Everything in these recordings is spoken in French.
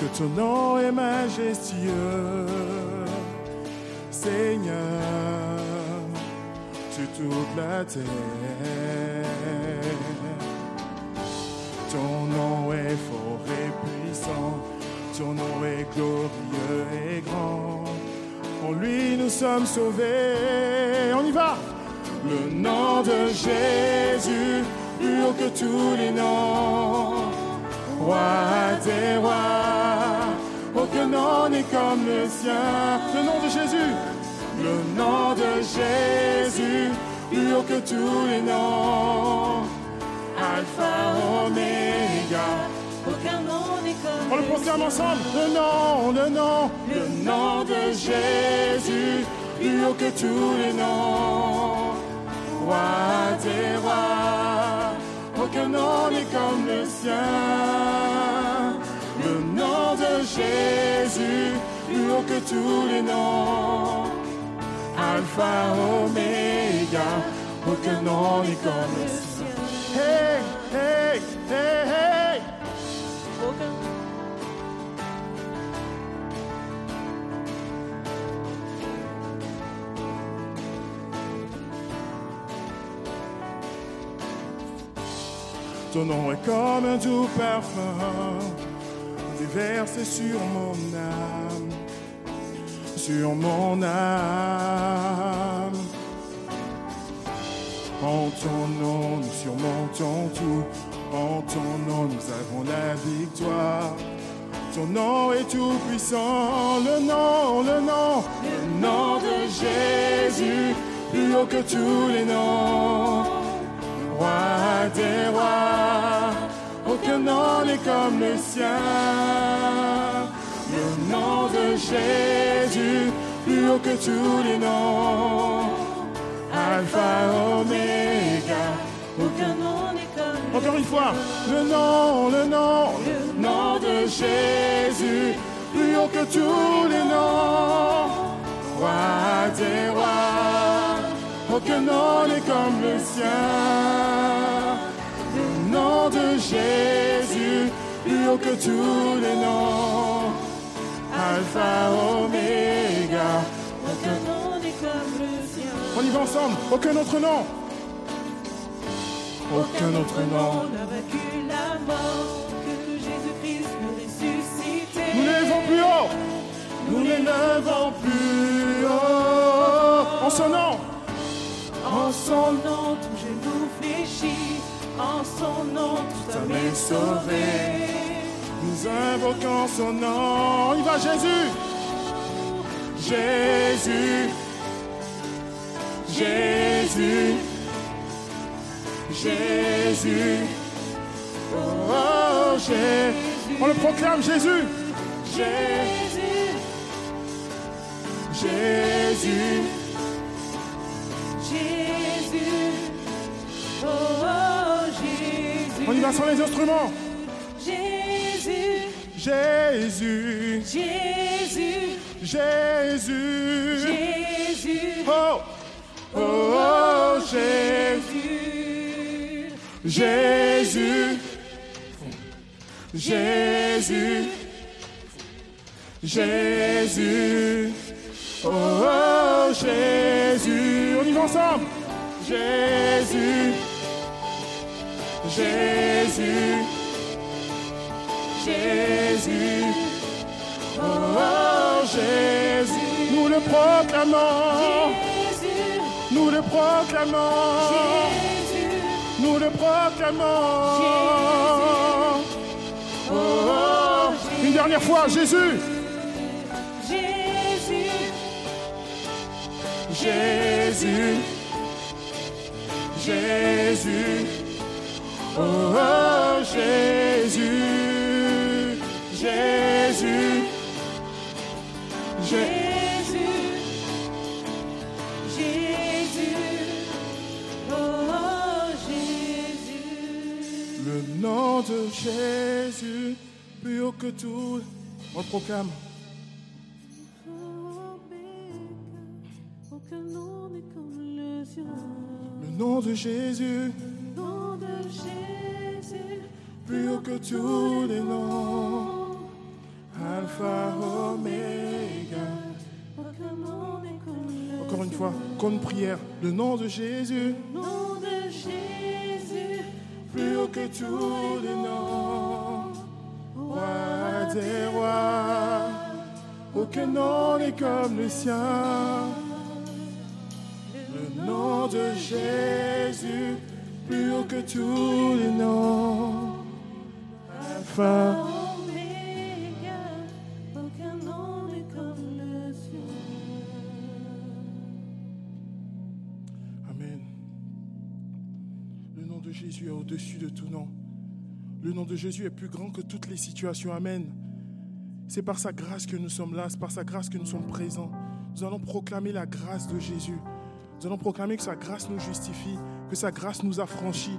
que ton nom est majestueux, Seigneur, sur toute la terre. Ton nom est fort et puissant, ton nom est glorieux et grand. En lui nous sommes sauvés. On y va. Le nom de Jésus, plus haut que tous les noms. Roi des rois, aucun nom n'est comme le sien. Le nom de Jésus, le nom de Jésus, plus haut que tous les noms. Alpha, Oméga. Aucun nom n'est comme On le proclame ensemble. Le nom, le nom, le nom de Jésus, plus haut que tous les noms. Roi des rois, aucun nom n'est comme le sien. Jésus, plus haut que tous les noms. Alpha, Oméga, aucun nom n'est comme le sien. Hey, hey, hey, hey. Ton nom est comme un doux parfum, déversé sur mon âme, sur mon âme. En ton nom, nous surmontons tout. En ton nom, nous avons la victoire. Ton nom est tout puissant, le nom, le nom, le nom de Jésus, plus haut que tous les noms. Roi des rois, aucun nom n'est comme le sien. Le nom de Jésus, plus haut que tous les noms. Alpha, Oméga, Aucun nom n'est comme encore une fois, le nom, le nom, le nom de Jésus, plus haut que tous les noms. Roi des rois, aucun nom n'est comme le sien. Nom de Jésus, plus haut que tous les noms. Alpha, Oméga, Aucun nom n'est comme le sien. on y va ensemble, aucun autre nom. Aucun autre nom. n'a vaincu la mort que Jésus-Christ le ressuscité. Nous l'élevons plus haut. Nous l'élevons plus haut. En son nom. En son nom. En son nom, tout âme est sauvée. Nous invoquons son nom. Il va Jésus. Jésus. Jésus. Jésus. Oh, oh, Jésus. On le proclame Jésus. Jésus. Jésus. Jésus. Oh, oh, Jésus. On y va sur les instruments. Jésus. Jésus. Jésus. Jésus. Jésus. Oh, oh, oh, Jésus. Jésus. Jésus. Jésus. Jésus. Oh, oh, Jésus. On y va ensemble. Jésus. Jésus. Jésus. Oh, oh, Jésus. Nous le proclamons. Jésus. Nous le proclamons. Jésus. Nous le proclamons. Oh, oh. Une dernière fois, Jésus. Jésus. Jésus. Jésus. Oh, oh, Jésus. Jésus. Jésus. Jésus. Oh, oh, Jésus. Le nom de Jésus, plus haut que tout. On proclame. de Jésus, nom de Jésus, plus haut que tous les noms, Alpha Omega. Encore une fois, comme prière, le nom de Jésus, nom de Jésus, plus haut que tous les noms, Roi des rois, aucun nom n'est comme le sien. Le nom de Jésus, plus haut que tous les noms. Amen. Le nom de Jésus est au-dessus de tout nom. Le nom de Jésus est plus grand que toutes les situations. Amen. C'est par sa grâce que nous sommes là, c'est par sa grâce que nous sommes présents. Nous allons proclamer la grâce de Jésus. Nous allons proclamer que sa grâce nous justifie, que sa grâce nous affranchit.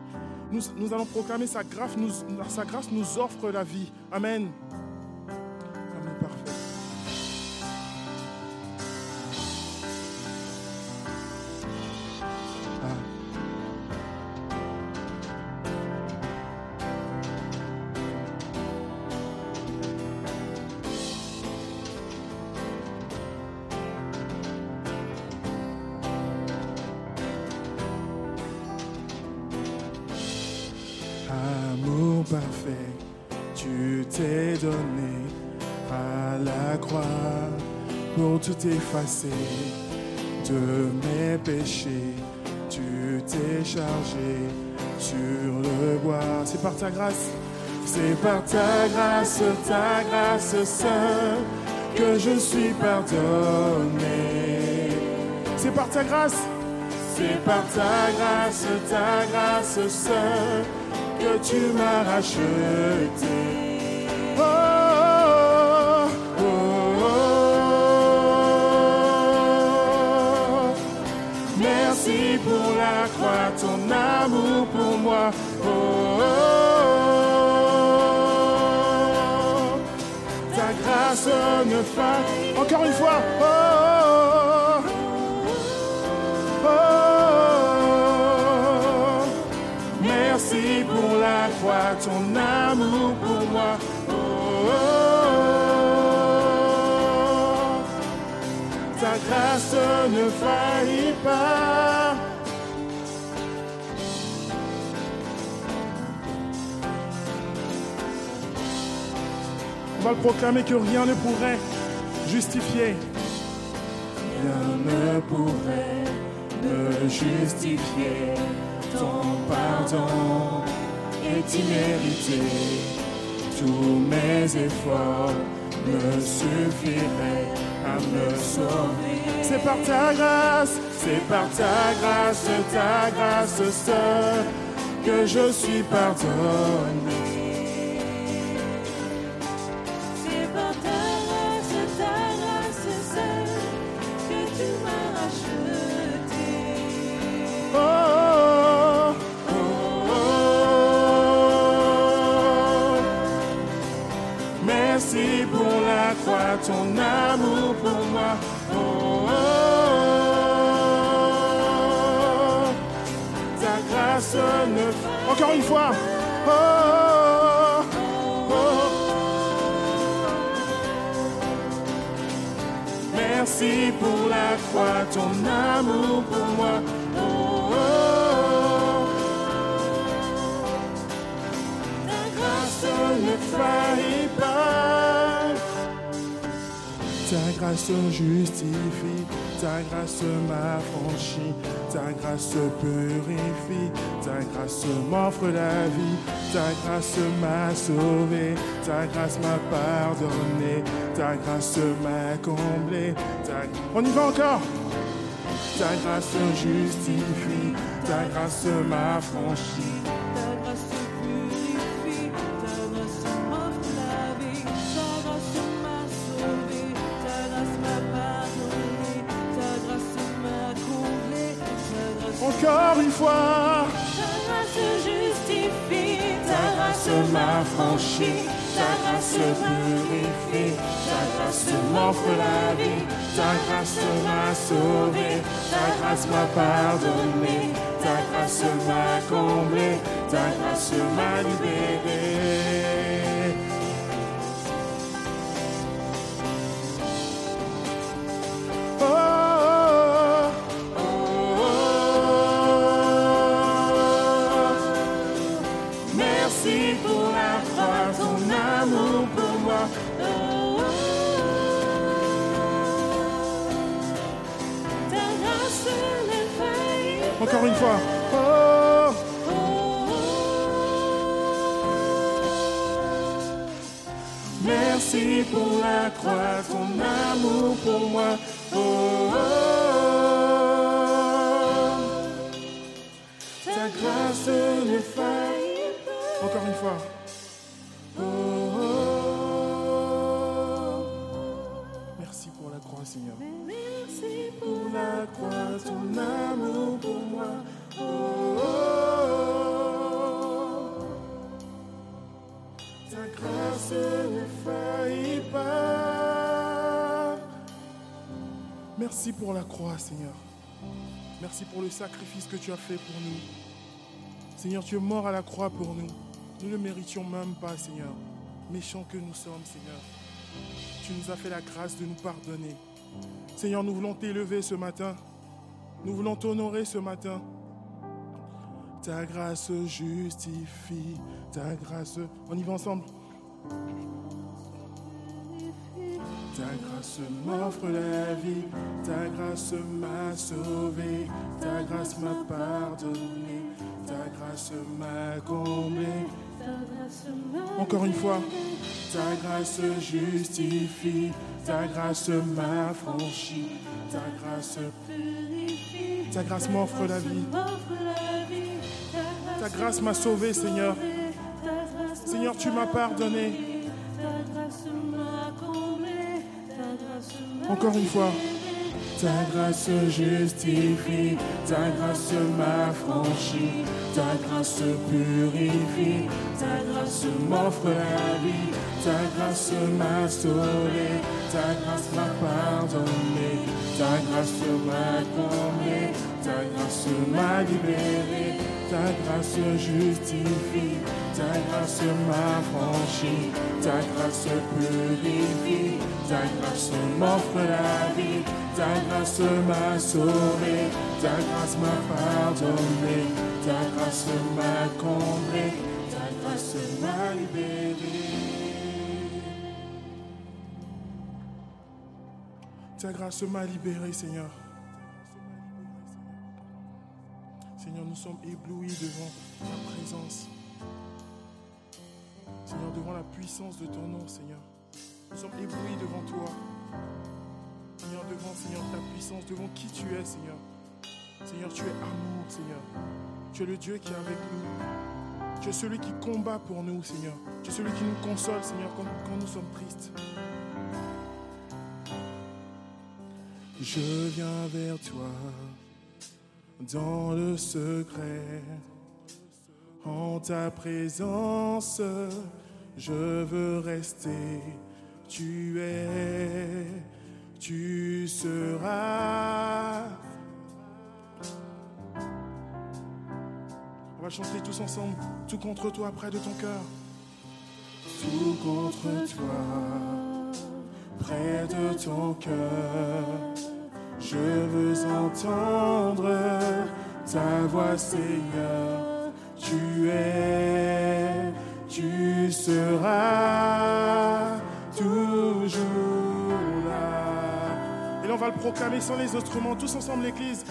Nous, allons proclamer sa grâce, nous, sa grâce nous offre la vie. Amen, de mes péchés. Tu t'es chargé sur le bois. C'est par ta grâce, c'est par ta grâce, ta grâce seule que je suis pardonné. C'est par ta grâce, c'est par ta grâce, ta grâce seule que tu m'as racheté. Merci pour la croix, ton amour pour moi. Oh, oh, oh. Ta grâce ne faille. Encore une fois. Oh, oh, oh. Oh, Merci pour la croix, ton amour pour moi. Ta grâce ne faillit pas. Proclamer que rien ne pourrait justifier. Rien ne pourrait me justifier. Ton pardon est immérité. Tous mes efforts ne suffiraient à me sauver. C'est par ta grâce, c'est par ta grâce, ta grâce seule que je suis pardonné. Grâce justifie, ta grâce m'affranchit, ta grâce purifie, ta grâce m'offre la vie, ta grâce m'a sauvé, ta grâce m'a pardonné, ta grâce m'a comblé. On y va encore. Ta grâce justifie, ta grâce m'affranchit. Ta grâce purifie, ta grâce m'offre la vie, ta grâce m'a sauvé, ta grâce m'a pardonné, ta grâce m'a comblé, ta grâce m'a libéré. Encore une fois. Oh, merci pour la croix, ton amour pour moi. Oh, ta grâce ne faillit pas. Encore une fois. Oh. Merci pour la croix, Seigneur. La croix, ton amour pour moi. Oh. Ta grâce ne faillit pas. Merci pour la croix, Seigneur. Merci pour le sacrifice que tu as fait pour nous. Seigneur, tu es mort à la croix pour nous. Nous ne méritions même pas, Seigneur. Méchants que nous sommes, Seigneur. Tu nous as fait la grâce de nous pardonner. Seigneur, nous voulons t'élever ce matin. Nous voulons t'honorer ce matin. Ta grâce justifie, ta grâce. On y va ensemble. Ta grâce m'offre la vie, ta grâce m'a sauvé, ta grâce m'a pardonné, ta grâce m'a comblé. Encore une fois, ta grâce justifie, ta grâce m'a franchi, ta grâce, ta grâce m'offre la vie, ta grâce m'a sauvé, Seigneur. Seigneur, tu m'as pardonné. Encore une fois, ta grâce justifie, ta grâce m'a franchi, ta grâce purifie, ta grâce m'offre la vie, ta grâce m'a sauvé, ta grâce m'a pardonné, ta grâce m'a comblé, ta grâce m'a libéré, ta grâce justifie, ta grâce m'a franchi, ta grâce purifie, ta grâce m'offre la vie, ta grâce m'a sauvé, ta grâce m'a pardonné, ta grâce m'a comblé, ta grâce m'a libéré. Ta grâce m'a libéré, Seigneur. Seigneur, nous sommes éblouis devant ta présence. Seigneur, devant la puissance de ton nom, Seigneur. Nous sommes éblouis devant toi. Seigneur, devant, Seigneur, ta puissance, devant qui tu es, Seigneur. Seigneur, tu es amour, Seigneur. Tu es le Dieu qui est avec nous. Tu es celui qui combat pour nous, Seigneur. Tu es celui qui nous console, Seigneur, quand, quand nous sommes tristes. Je viens vers toi dans le secret. En ta présence, je veux rester. Tu es, tu seras. On va chanter tous ensemble, tout contre toi, près de ton cœur. Tout contre toi, près de ton cœur. Je veux entendre ta voix, Seigneur. Tu es, tu seras toujours là. Et là, on va le proclamer sans les instruments, tous ensemble, l'Église.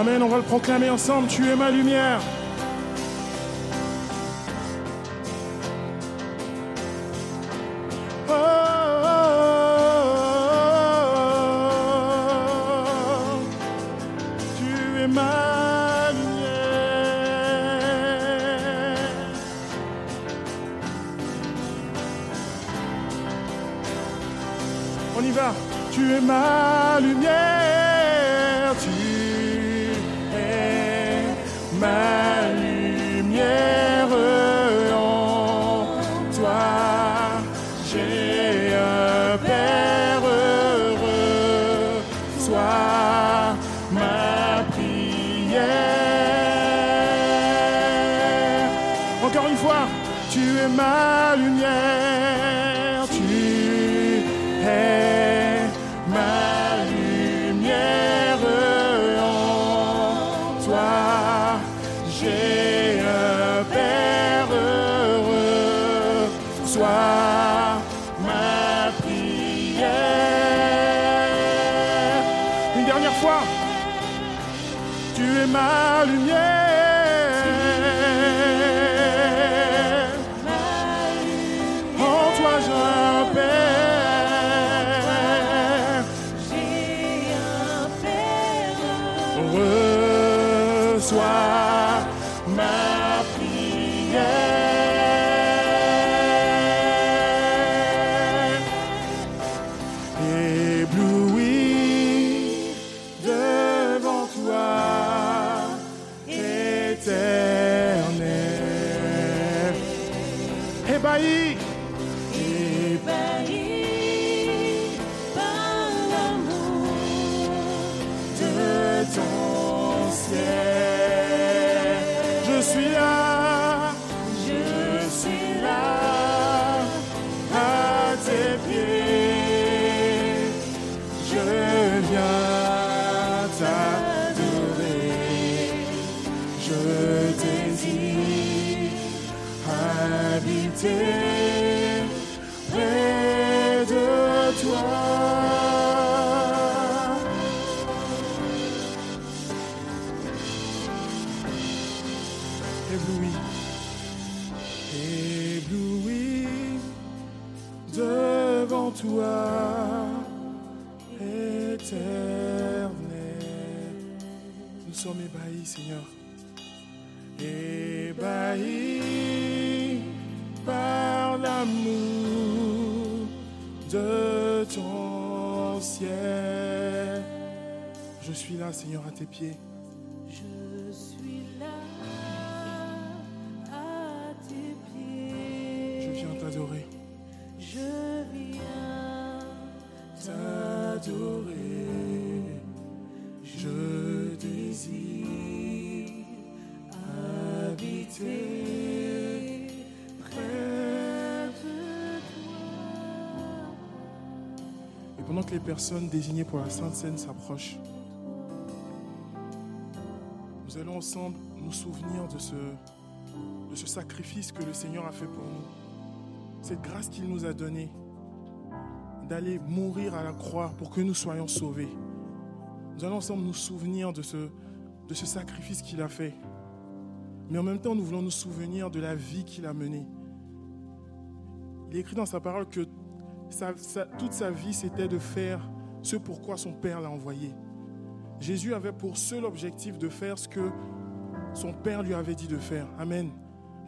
Amen, on va le proclamer ensemble, ah, ah, ah, tu es ma lumière. On y va. Tu es ma lumière. man. ébloui, devant toi, éternel. Nous sommes ébahis, Seigneur, ébahis par l'amour de ton ciel. Je suis là, Seigneur, à tes pieds. Les personnes désignées pour la Sainte Seine s'approchent, nous allons ensemble nous souvenir de ce, de ce sacrifice que le Seigneur a fait pour nous. Cette grâce qu'il nous a donnée d'aller mourir à la croix pour que nous soyons sauvés. Nous allons ensemble nous souvenir de ce, de ce sacrifice qu'il a fait. Mais en même temps, nous voulons nous souvenir de la vie qu'il a menée. Il est écrit dans sa parole que toute sa vie, c'était de faire ce pourquoi son Père l'a envoyé. Jésus avait pour seul objectif de faire ce que son Père lui avait dit de faire. Amen.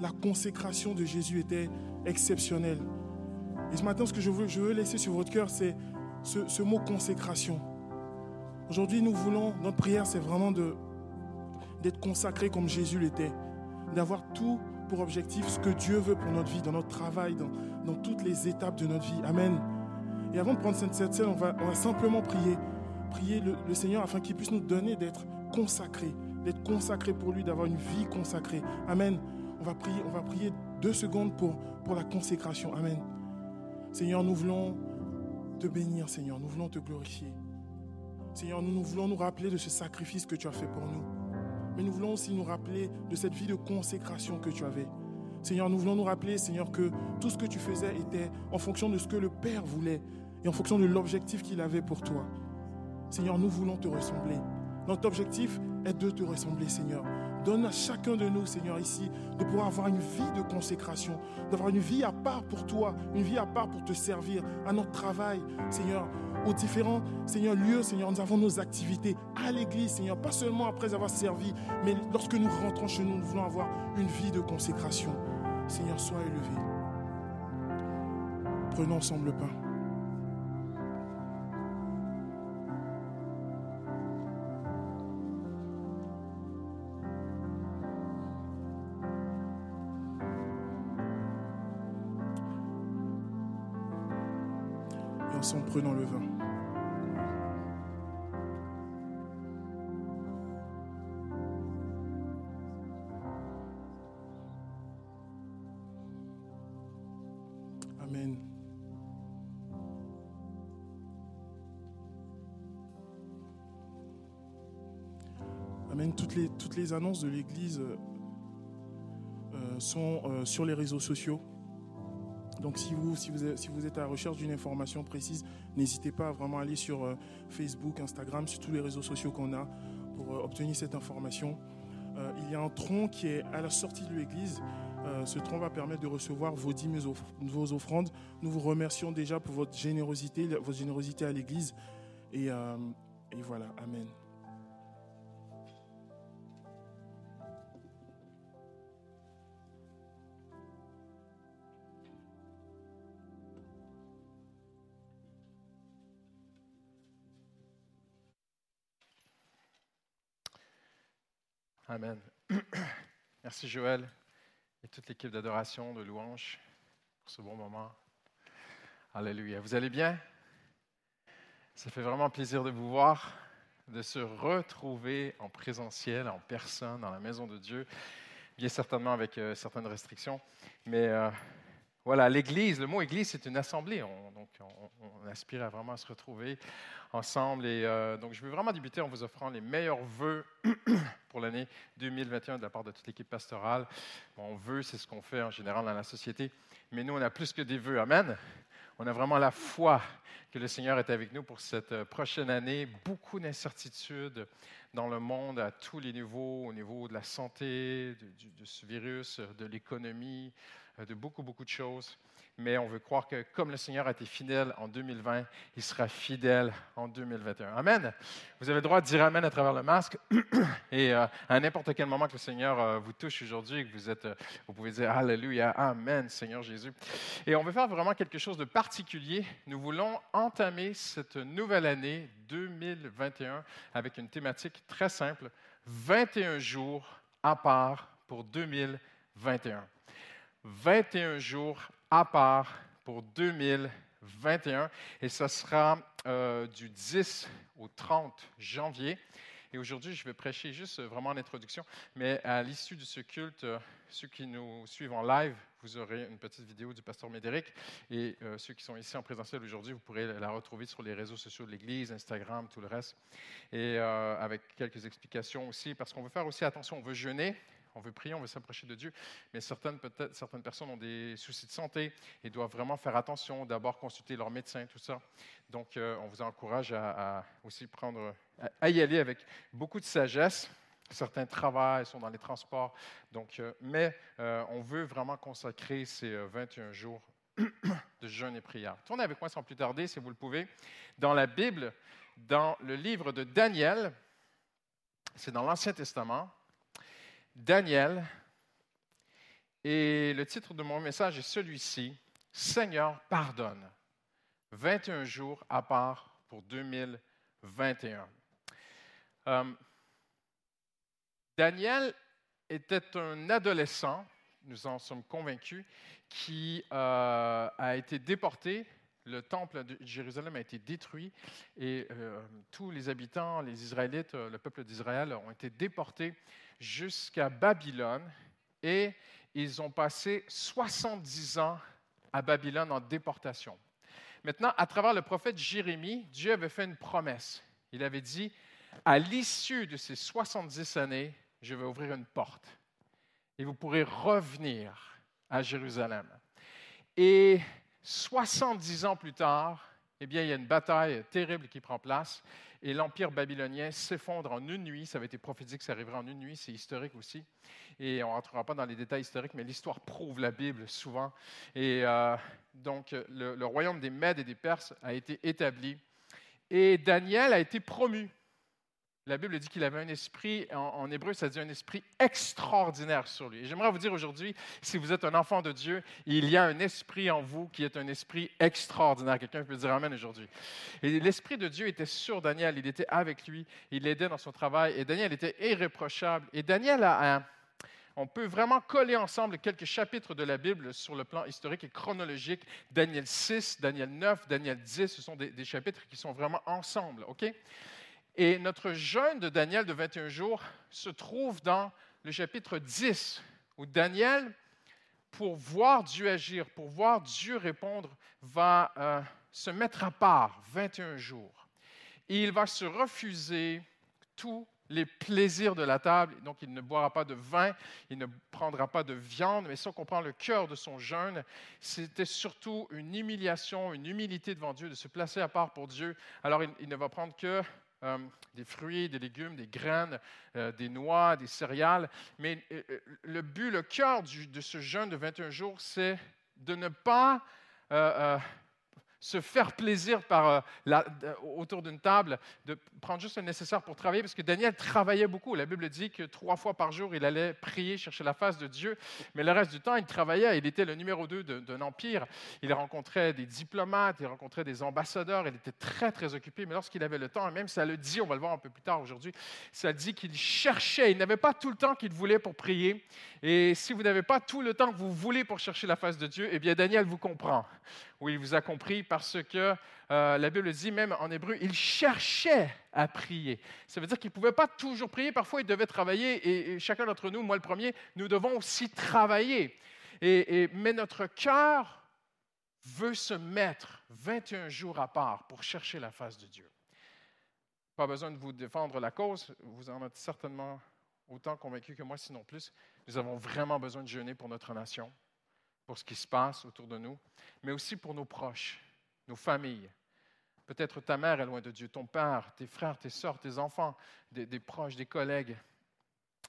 La consécration de Jésus était exceptionnelle. Et ce matin, ce que je veux, laisser sur votre cœur, c'est ce, mot consécration. Aujourd'hui, nous voulons, notre prière, c'est vraiment d'être consacré comme Jésus l'était, d'avoir tout pour objectif ce que Dieu veut pour notre vie, dans notre travail, dans, toutes les étapes de notre vie. Amen. Et avant de prendre cette, scène, on va, simplement prier, prier le, Seigneur afin qu'il puisse nous donner d'être consacrés, d'être consacrés pour lui, d'avoir une vie consacrée. Amen. On va prier, on va prier deux secondes pour, pour la consécration. Amen. Seigneur, nous voulons te bénir, Seigneur. Nous voulons te glorifier. Seigneur, nous voulons nous rappeler de ce sacrifice que tu as fait pour nous. Mais nous voulons aussi nous rappeler de cette vie de consécration que tu avais. Seigneur, nous voulons nous rappeler, Seigneur, que tout ce que tu faisais était en fonction de ce que le Père voulait et en fonction de l'objectif qu'il avait pour toi. Seigneur, nous voulons te ressembler. Notre objectif est de te ressembler, Seigneur. Donne à chacun de nous, Seigneur, ici, de pouvoir avoir une vie de consécration, d'avoir une vie à part pour toi, une vie à part pour te servir, à notre travail, Seigneur, aux différents, lieux, Seigneur, nous avons nos activités à l'église, Seigneur, pas seulement après avoir servi, mais lorsque nous rentrons chez nous, nous voulons avoir une vie de consécration. Seigneur, sois élevé. Prenons ensemble le pain. Et ensemble, prenons le vin. Toutes les, annonces de l'Église euh, euh, sont euh, sur les réseaux sociaux. Donc si vous, êtes, à la recherche d'une information précise, n'hésitez pas à vraiment aller sur Facebook, Instagram, sur tous les réseaux sociaux qu'on a pour obtenir cette information. Il y a un tronc qui est à la sortie de l'église. Ce tronc va permettre de recevoir vos dîmes, vos offrandes. Nous vous remercions déjà pour votre générosité, votre générosité à l'église. Et voilà, Amen. Amen. Merci Joël et toute l'équipe d'adoration, de louange pour ce bon moment. Alléluia. Vous allez bien? Ça fait vraiment plaisir de vous voir, de se retrouver en présentiel, en personne, dans la maison de Dieu, bien certainement avec euh, certaines restrictions. Mais euh, voilà, l'Église, le mot Église, c'est une assemblée. On, donc, on, on aspire à vraiment se retrouver ensemble. Et euh, donc, je veux vraiment débuter en vous offrant les meilleurs vœux pour l'année 2021 de la part de toute l'équipe pastorale. Bon, vœux, c'est ce qu'on fait en général dans la société. Mais nous, on a plus que des vœux. Amen. On a vraiment la foi que le Seigneur est avec nous pour cette euh, prochaine année. Beaucoup d'incertitudes dans le monde à tous les niveaux, au niveau de la santé, de, ce virus, de l'économie, de beaucoup, beaucoup de choses. Mais on veut croire que comme le Seigneur a été fidèle en 2020, il sera fidèle en 2021. Amen. Vous avez le droit de dire Amen à travers le masque. Et euh, à n'importe quel moment que le Seigneur euh, vous touche aujourd'hui que vous êtes, euh, vous pouvez dire Alléluia, Amen, Seigneur Jésus. Et on veut faire vraiment quelque chose de particulier. Nous voulons entamer cette nouvelle année 2021 avec une thématique très simple 21 jours à part pour 2021. 21 jours à part pour 2021 et ce sera euh, du 10 au 30 janvier. Et aujourd'hui, je vais prêcher juste euh, vraiment en introduction, mais à l'issue de ce culte, euh, ceux qui nous suivent en live, vous aurez une petite vidéo du pasteur Médéric. Et ceux qui sont ici en présentiel aujourd'hui, vous pourrez la retrouver sur les réseaux sociaux de l'Église, Instagram, tout le reste. Et avec quelques explications aussi, parce qu'on veut faire aussi attention, on veut jeûner. On veut prier, on veut s'approcher de Dieu, mais certaines, peut-être, certaines personnes ont des soucis de santé et doivent vraiment faire attention, d'abord consulter leur médecin, tout ça. Donc, euh, on vous encourage à, aussi prendre, à y aller avec beaucoup de sagesse. Certains travaillent, sont dans les transports. Donc, euh, mais euh, on veut vraiment consacrer ces euh, 21 jours de jeûne et prière. Tournez avec moi sans plus tarder, si vous le pouvez, dans la Bible, dans le livre de Daniel. C'est dans l'Ancien Testament. Daniel. Et le titre de mon message est celui-ci Seigneur, pardonne. 21 jours à part pour 2021. Euh, Daniel était un adolescent, nous en sommes convaincus, qui euh, a été déporté. Le temple de Jérusalem a été détruit et euh, tous les habitants, les Israélites, le peuple d'Israël ont été déportés jusqu'à Babylone et ils ont passé 70 ans à Babylone en déportation. Maintenant, à travers le prophète Jérémie, Dieu avait fait une promesse. Il avait dit, à l'issue de ces 70 années, je vais ouvrir une porte et vous pourrez revenir à Jérusalem. Et 70 ans plus tard, eh bien, il y a une bataille terrible qui prend place et l'empire babylonien s'effondre en une nuit. Ça avait été prophétique que ça arriverait en une nuit, c'est historique aussi. Et on ne rentrera pas dans les détails historiques, mais l'histoire prouve la Bible souvent. Et euh, donc, le, le royaume des Mèdes et des Perses a été établi. Et Daniel a été promu. La Bible dit qu'il avait un esprit, en, hébreu, ça dit un esprit extraordinaire sur lui. J'aimerais vous dire aujourd'hui, si vous êtes un enfant de Dieu, il y a un esprit en vous qui est un esprit extraordinaire. Quelqu'un peut dire Amen aujourd'hui. Et l'esprit de Dieu était sur Daniel, il était avec lui, il l'aidait dans son travail, et Daniel était irréprochable. Et Daniel a un, on peut vraiment coller ensemble quelques chapitres de la Bible sur le plan historique et chronologique. Daniel 6, Daniel 9, Daniel 10, ce sont des chapitres qui sont vraiment ensemble, OK? Et notre jeûne de Daniel de 21 jours se trouve dans le chapitre 10, où Daniel, pour voir Dieu agir, pour voir Dieu répondre, va euh, se mettre à part 21 jours. Et il va se refuser tous les plaisirs de la table. Donc, il ne boira pas de vin, il ne prendra pas de viande, mais si on comprend le cœur de son jeûne, c'était surtout une humiliation, une humilité devant Dieu, de se placer à part pour Dieu. Alors, il, il ne va prendre que euh, des fruits, des légumes, des graines, euh, des noix, des céréales. Mais euh, le but, le cœur de ce jeûne de 21 jours, c'est de ne pas euh, se faire plaisir par, la, autour d'une table, de prendre juste le nécessaire pour travailler, parce que Daniel travaillait beaucoup. La Bible dit que trois fois par jour, il allait prier, chercher la face de Dieu, mais le reste du temps, il travaillait. Il était le numéro deux d'un empire. Il rencontrait des diplomates, il rencontrait des ambassadeurs, il était très, très occupé, mais lorsqu'il avait le temps, et même ça le dit, on va le voir un peu plus tard aujourd'hui, ça dit qu'il cherchait, il n'avait pas tout le temps qu'il voulait pour prier. Et si vous n'avez pas tout le temps que vous voulez pour chercher la face de Dieu, eh bien, Daniel vous comprend. Oui, il vous a compris parce que euh, la Bible dit même en hébreu, il cherchait à prier. Ça veut dire qu'il ne pouvait pas toujours prier, parfois il devait travailler et, chacun d'entre nous, moi le premier, nous devons aussi travailler. Et, et, mais notre cœur veut se mettre 21 jours à part pour chercher la face de Dieu. Pas besoin de vous défendre la cause, vous en êtes certainement autant convaincu que moi, sinon plus. Nous avons vraiment besoin de jeûner pour notre nation, pour ce qui se passe autour de nous, mais aussi pour nos proches, nos familles. Peut-être ta mère est loin de Dieu, ton père, tes frères, tes soeurs, tes enfants, des, proches, des collègues.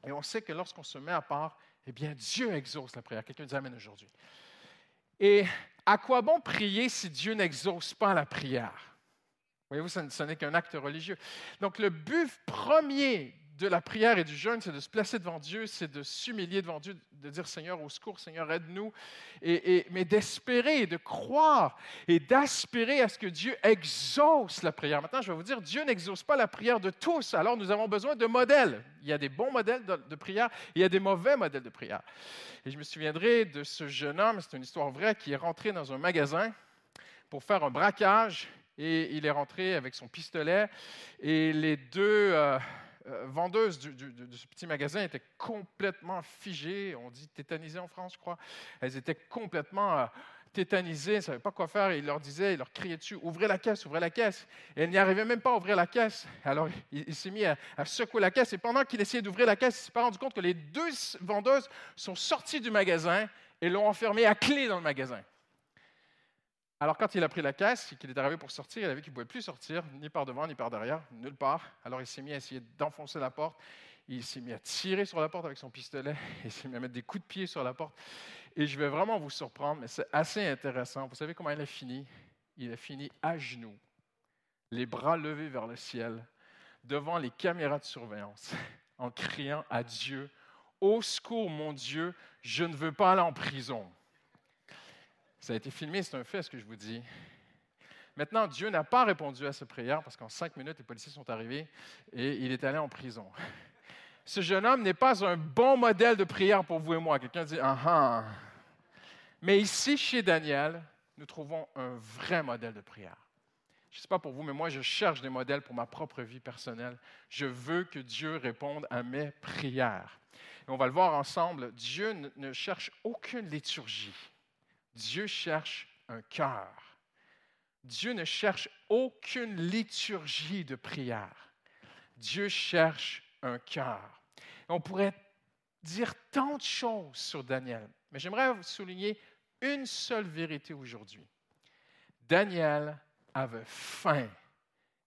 Et on sait que lorsqu'on se met à part, eh bien, Dieu exauce la prière. Quelqu'un dit Amen aujourd'hui. Et à quoi bon prier si Dieu n'exauce pas la prière? Voyez-vous, ce n'est qu'un acte religieux. Donc, le but premier de la prière et du jeûne, c'est de se placer devant Dieu, c'est de s'humilier devant Dieu, de dire Seigneur, au secours, Seigneur, aide-nous, et, mais d'espérer, de croire et d'aspirer à ce que Dieu exauce la prière. Maintenant, je vais vous dire, Dieu n'exauce pas la prière de tous, alors nous avons besoin de modèles. Il y a des bons modèles de, de prière, il y a des mauvais modèles de prière. Et je me souviendrai de ce jeune homme, c'est une histoire vraie, qui est rentré dans un magasin pour faire un braquage, et il est rentré avec son pistolet, et les deux... Euh, euh, de, ce petit magasin étaient complètement figées, on dit tétanisées en France, je crois. Elles étaient complètement euh, tétanisées, elles ne savaient pas quoi faire. Et il leur disait, il leur criait dessus, ouvrez la caisse, ouvrez la caisse. Et elle n'y arrivait même pas à ouvrir la caisse. Alors il, s'est mis à, à secouer la caisse. Et pendant qu'il essayait d'ouvrir la caisse, il s'est pas rendu compte que les deux vendeuses sont sorties du magasin et l'ont enfermé à clé dans le magasin. Alors, quand il a pris la caisse et qu'il est arrivé pour sortir, il a vu qu'il ne pouvait plus sortir, ni par devant, ni par derrière, nulle part. Alors, il s'est mis à essayer d'enfoncer la porte. Il s'est mis à tirer sur la porte avec son pistolet. Il s'est mis à mettre des coups de pied sur la porte. Et je vais vraiment vous surprendre, mais c'est assez intéressant. Vous savez comment il a fini? Il a fini à genoux, les bras levés vers le ciel, devant les caméras de surveillance, en criant à Dieu Au secours, mon Dieu, je ne veux pas aller en prison. Ça a été filmé, c'est un fait ce que je vous dis. Maintenant, Dieu n'a pas répondu à cette prière parce qu'en cinq minutes, les policiers sont arrivés et il est allé en prison. Ce jeune homme n'est pas un bon modèle de prière pour vous et moi. Quelqu'un dit Ah ah. Mais ici, chez Daniel, nous trouvons un vrai modèle de prière. Je ne sais pas pour vous, mais moi, je cherche des modèles pour ma propre vie personnelle. Je veux que Dieu réponde à mes prières. Et on va le voir ensemble. Dieu ne- ne cherche aucune liturgie. Dieu cherche un cœur. Dieu ne cherche aucune liturgie de prière. Dieu cherche un cœur. On pourrait dire tant de choses sur Daniel, mais j'aimerais vous souligner une seule vérité aujourd'hui. Daniel avait faim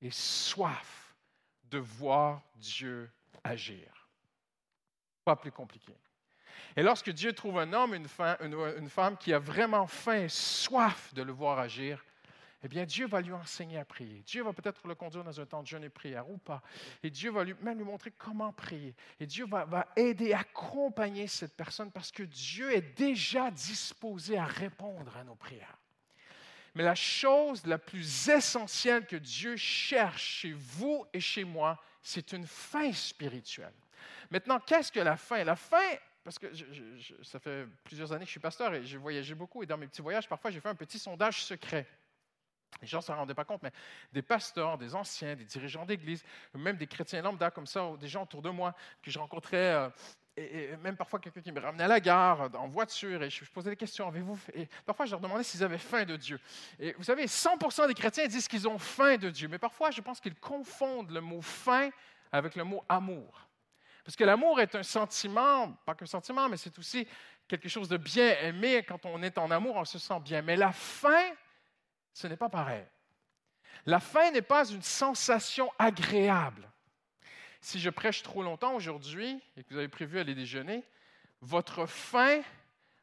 et soif de voir Dieu agir. Pas plus compliqué. Et lorsque Dieu trouve un homme, une femme, qui a vraiment faim soif de le voir agir, eh bien, Dieu va lui enseigner à prier. Dieu va peut-être le conduire dans un temps de jeûne et prière ou pas. Et Dieu va même lui montrer comment prier. Et Dieu va, va aider, accompagner cette personne parce que Dieu est déjà disposé à répondre à nos prières. Mais la chose la plus essentielle que Dieu cherche chez vous et chez moi, c'est une faim spirituelle. Maintenant, qu'est-ce que la faim? La faim, parce que ça fait plusieurs années que je suis pasteur et j'ai voyagé beaucoup. Et dans mes petits voyages, parfois, j'ai fait un petit sondage secret. Les gens ne s'en rendaient pas compte, mais des pasteurs, des anciens, des dirigeants d'église, même des chrétiens lambda comme ça, des gens autour de moi que je rencontrais, euh, et, même parfois quelqu'un qui me ramenait à la gare euh, en voiture, et je, je posais des questions, avez-vous... Et parfois, je leur demandais s'ils avaient faim de Dieu. Et vous savez, 100% des chrétiens disent qu'ils ont faim de Dieu, mais parfois, je pense qu'ils confondent le mot faim avec le mot amour. Parce que l'amour est un sentiment, pas qu'un sentiment, mais c'est aussi quelque chose de bien aimé. Quand on est en amour, on se sent bien. Mais la faim, ce n'est pas pareil. La faim n'est pas une sensation agréable. Si je prêche trop longtemps aujourd'hui et que vous avez prévu aller déjeuner, votre faim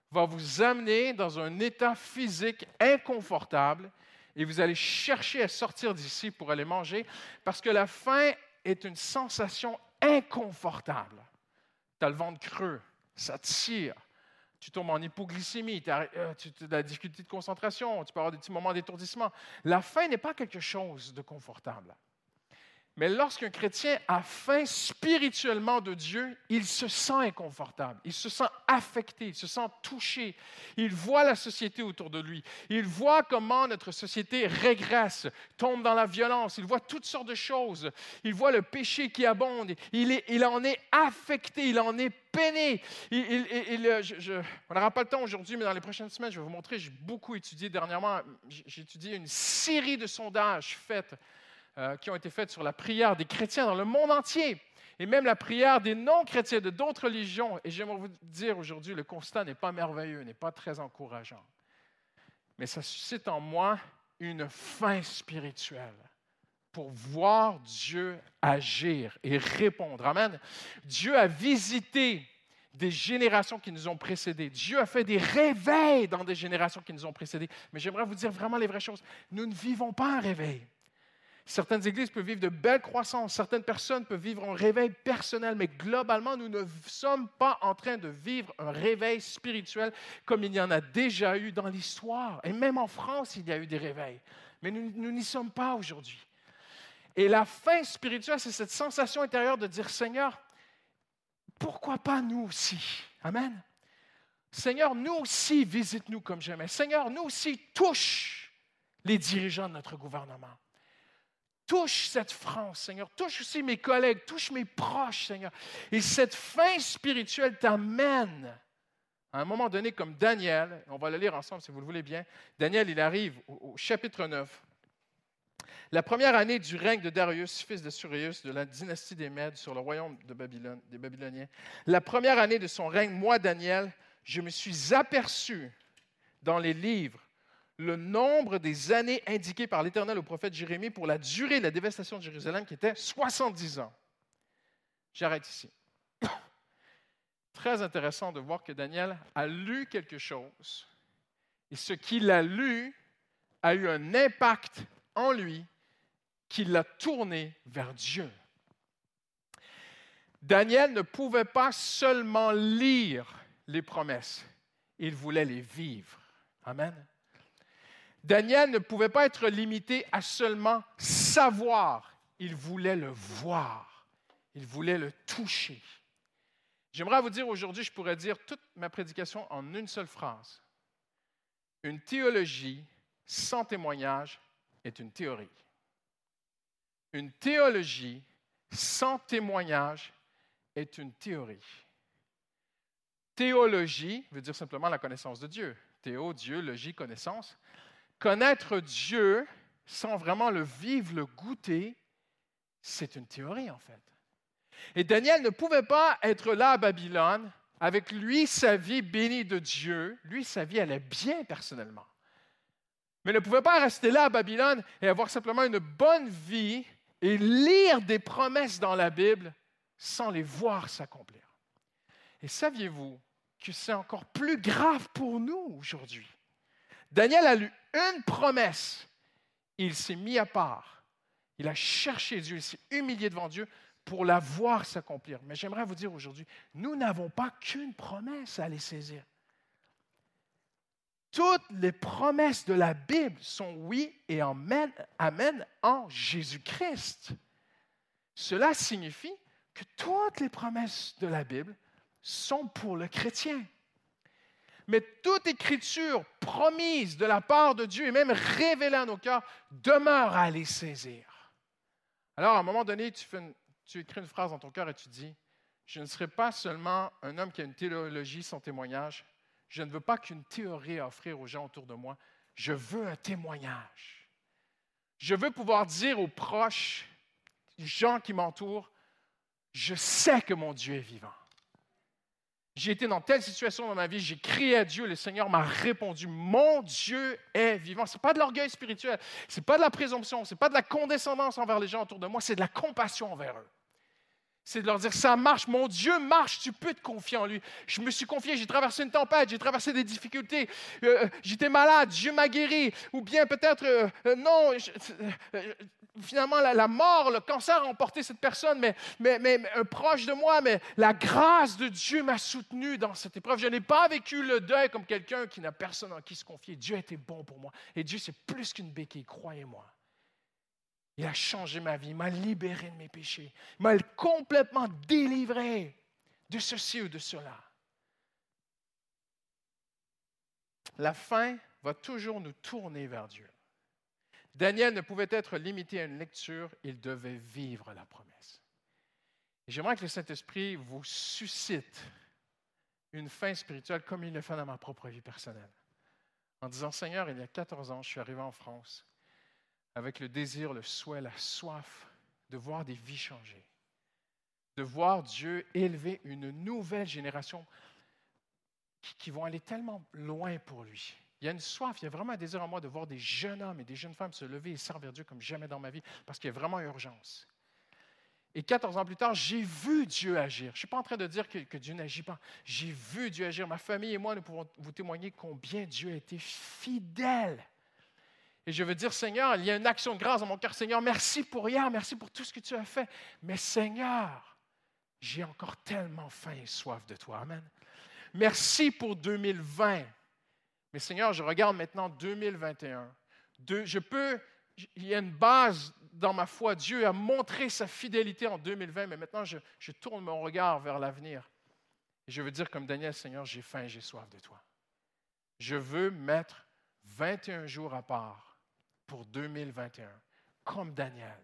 va vous amener dans un état physique inconfortable et vous allez chercher à sortir d'ici pour aller manger parce que la faim est une sensation inconfortable. Tu as le ventre creux, ça tire, tu tombes en hypoglycémie, euh, tu as de la difficulté de concentration, tu peux avoir des petits moments d'étourdissement. La faim n'est pas quelque chose de confortable. Mais lorsqu'un chrétien a faim spirituellement de Dieu, il se sent inconfortable, il se sent affecté, il se sent touché. Il voit la société autour de lui. Il voit comment notre société régresse, tombe dans la violence. Il voit toutes sortes de choses. Il voit le péché qui abonde. Il, en est affecté, il en est peiné. Il- il- euh, je- on n'aura pas le temps aujourd'hui, mais dans les prochaines semaines, je vais vous montrer. J'ai beaucoup étudié dernièrement. J'ai étudié une série de sondages faits euh, qui ont été faites sur la prière des chrétiens dans le monde entier et même la prière des non-chrétiens de d'autres religions. Et j'aimerais vous dire aujourd'hui, le constat n'est pas merveilleux, n'est pas très encourageant. Mais ça suscite en moi une faim spirituelle pour voir Dieu agir et répondre. Amen. Dieu a visité des générations qui nous ont précédés. Dieu a fait des réveils dans des générations qui nous ont précédés. Mais j'aimerais vous dire vraiment les vraies choses. Nous ne vivons pas un réveil. Certaines églises peuvent vivre de belles croissances, certaines personnes peuvent vivre un réveil personnel, mais globalement, nous ne sommes pas en train de vivre un réveil spirituel comme il y en a déjà eu dans l'histoire. Et même en France, il y a eu des réveils. Mais nous n'y sommes pas aujourd'hui. Et la fin spirituelle, c'est cette sensation intérieure de dire, Seigneur, pourquoi pas nous aussi? Amen. Seigneur, nous aussi, visite-nous comme jamais. Seigneur, nous aussi, touche les dirigeants de notre gouvernement. Touche cette France, Seigneur. Touche aussi mes collègues, touche mes proches, Seigneur. Et cette fin spirituelle t'amène à un moment donné, comme Daniel, on va le lire ensemble si vous le voulez bien. Daniel, il arrive au, chapitre 9. La première année du règne de Darius, fils de Surius, de la dynastie des Mèdes sur le royaume de Babylone, des Babyloniens, la première année de son règne, moi, Daniel, je me suis aperçu dans les livres le nombre des années indiquées par l'Éternel au prophète Jérémie pour la durée de la dévastation de Jérusalem, qui était 70 ans. J'arrête ici. Très intéressant de voir que Daniel a lu quelque chose et ce qu'il a lu a eu un impact en lui qui l'a tourné vers Dieu. Daniel ne pouvait pas seulement lire les promesses, il voulait les vivre. Amen. Daniel ne pouvait pas être limité à seulement savoir, il voulait le voir, il voulait le toucher. J'aimerais vous dire aujourd'hui, je pourrais dire toute ma prédication en une seule phrase. Une théologie sans témoignage est une théorie. Une théologie sans témoignage est une théorie. Théologie veut dire simplement la connaissance de Dieu. Théo, Dieu, logie, connaissance. Connaître Dieu sans vraiment le vivre, le goûter, c'est une théorie en fait. Et Daniel ne pouvait pas être là à Babylone avec lui, sa vie bénie de Dieu. Lui, sa vie allait bien personnellement. Mais il ne pouvait pas rester là à Babylone et avoir simplement une bonne vie et lire des promesses dans la Bible sans les voir s'accomplir. Et saviez-vous que c'est encore plus grave pour nous aujourd'hui? Daniel a lu une promesse. Il s'est mis à part. Il a cherché Dieu. Il s'est humilié devant Dieu pour la voir s'accomplir. Mais j'aimerais vous dire aujourd'hui, nous n'avons pas qu'une promesse à aller saisir. Toutes les promesses de la Bible sont oui et amen, en Jésus-Christ. Cela signifie que toutes les promesses de la Bible sont pour le chrétien. Mais toute écriture promise de la part de Dieu et même révélée à nos cœurs demeure à les saisir. Alors, à un moment donné, tu, écris une phrase dans ton cœur et tu dis, je ne serai pas seulement un homme qui a une théologie sans témoignage, je ne veux pas qu'une théorie offrir aux gens autour de moi. Je veux un témoignage. Je veux pouvoir dire aux proches, aux gens qui m'entourent, je sais que mon Dieu est vivant. J'ai été dans telle situation dans ma vie, j'ai crié à Dieu, le Seigneur m'a répondu, mon Dieu est vivant. Ce n'est pas de l'orgueil spirituel, ce n'est pas de la présomption, ce n'est pas de la condescendance envers les gens autour de moi, c'est de la compassion envers eux c'est de leur dire ça marche, mon Dieu marche, tu peux te confier en lui. Je me suis confié, j'ai traversé une tempête, j'ai traversé des difficultés, euh, j'étais malade, Dieu m'a guéri, ou bien peut-être euh, euh, non, finalement la, mort, le cancer a emporté cette personne, mais, mais, un proche de moi, mais la grâce de Dieu m'a soutenu dans cette épreuve. Je n'ai pas vécu le deuil comme quelqu'un qui n'a personne en qui se confier. Dieu a été bon pour moi, et Dieu c'est plus qu'une béquille, croyez-moi. Il a changé ma vie, il m'a libéré de mes péchés, il m'a complètement délivré de ceci ou de cela. La fin va toujours nous tourner vers Dieu. Daniel ne pouvait être limité à une lecture, il devait vivre la promesse. J'aimerais que le Saint-Esprit vous suscite une fin spirituelle comme il le fait dans ma propre vie personnelle. En disant, Seigneur, il y a 14 ans, je suis arrivé en France avec le désir, le souhait, la soif de voir des vies changer, de voir Dieu élever une nouvelle génération qui, vont aller tellement loin pour lui. Il y a une soif, il y a vraiment un désir en moi de voir des jeunes hommes et des jeunes femmes se lever et servir Dieu comme jamais dans ma vie, parce qu'il y a vraiment urgence. Et 14 ans plus tard, j'ai vu Dieu agir. Je ne suis pas en train de dire que, que Dieu n'agit pas. J'ai vu Dieu agir. Ma famille et moi, nous pouvons vous témoigner combien Dieu a été fidèle et je veux dire, Seigneur, il y a une action de grâce dans mon cœur. Seigneur, merci pour hier, merci pour tout ce que tu as fait. Mais Seigneur, j'ai encore tellement faim et soif de toi. Amen. Merci pour 2020. Mais Seigneur, je regarde maintenant 2021. je peux, il y a une base dans ma foi. Dieu a montré sa fidélité en 2020, mais maintenant je, tourne mon regard vers l'avenir. Je veux dire comme Daniel, Seigneur, j'ai faim, j'ai soif de toi. Je veux mettre 21 jours à part pour 2021, comme Daniel.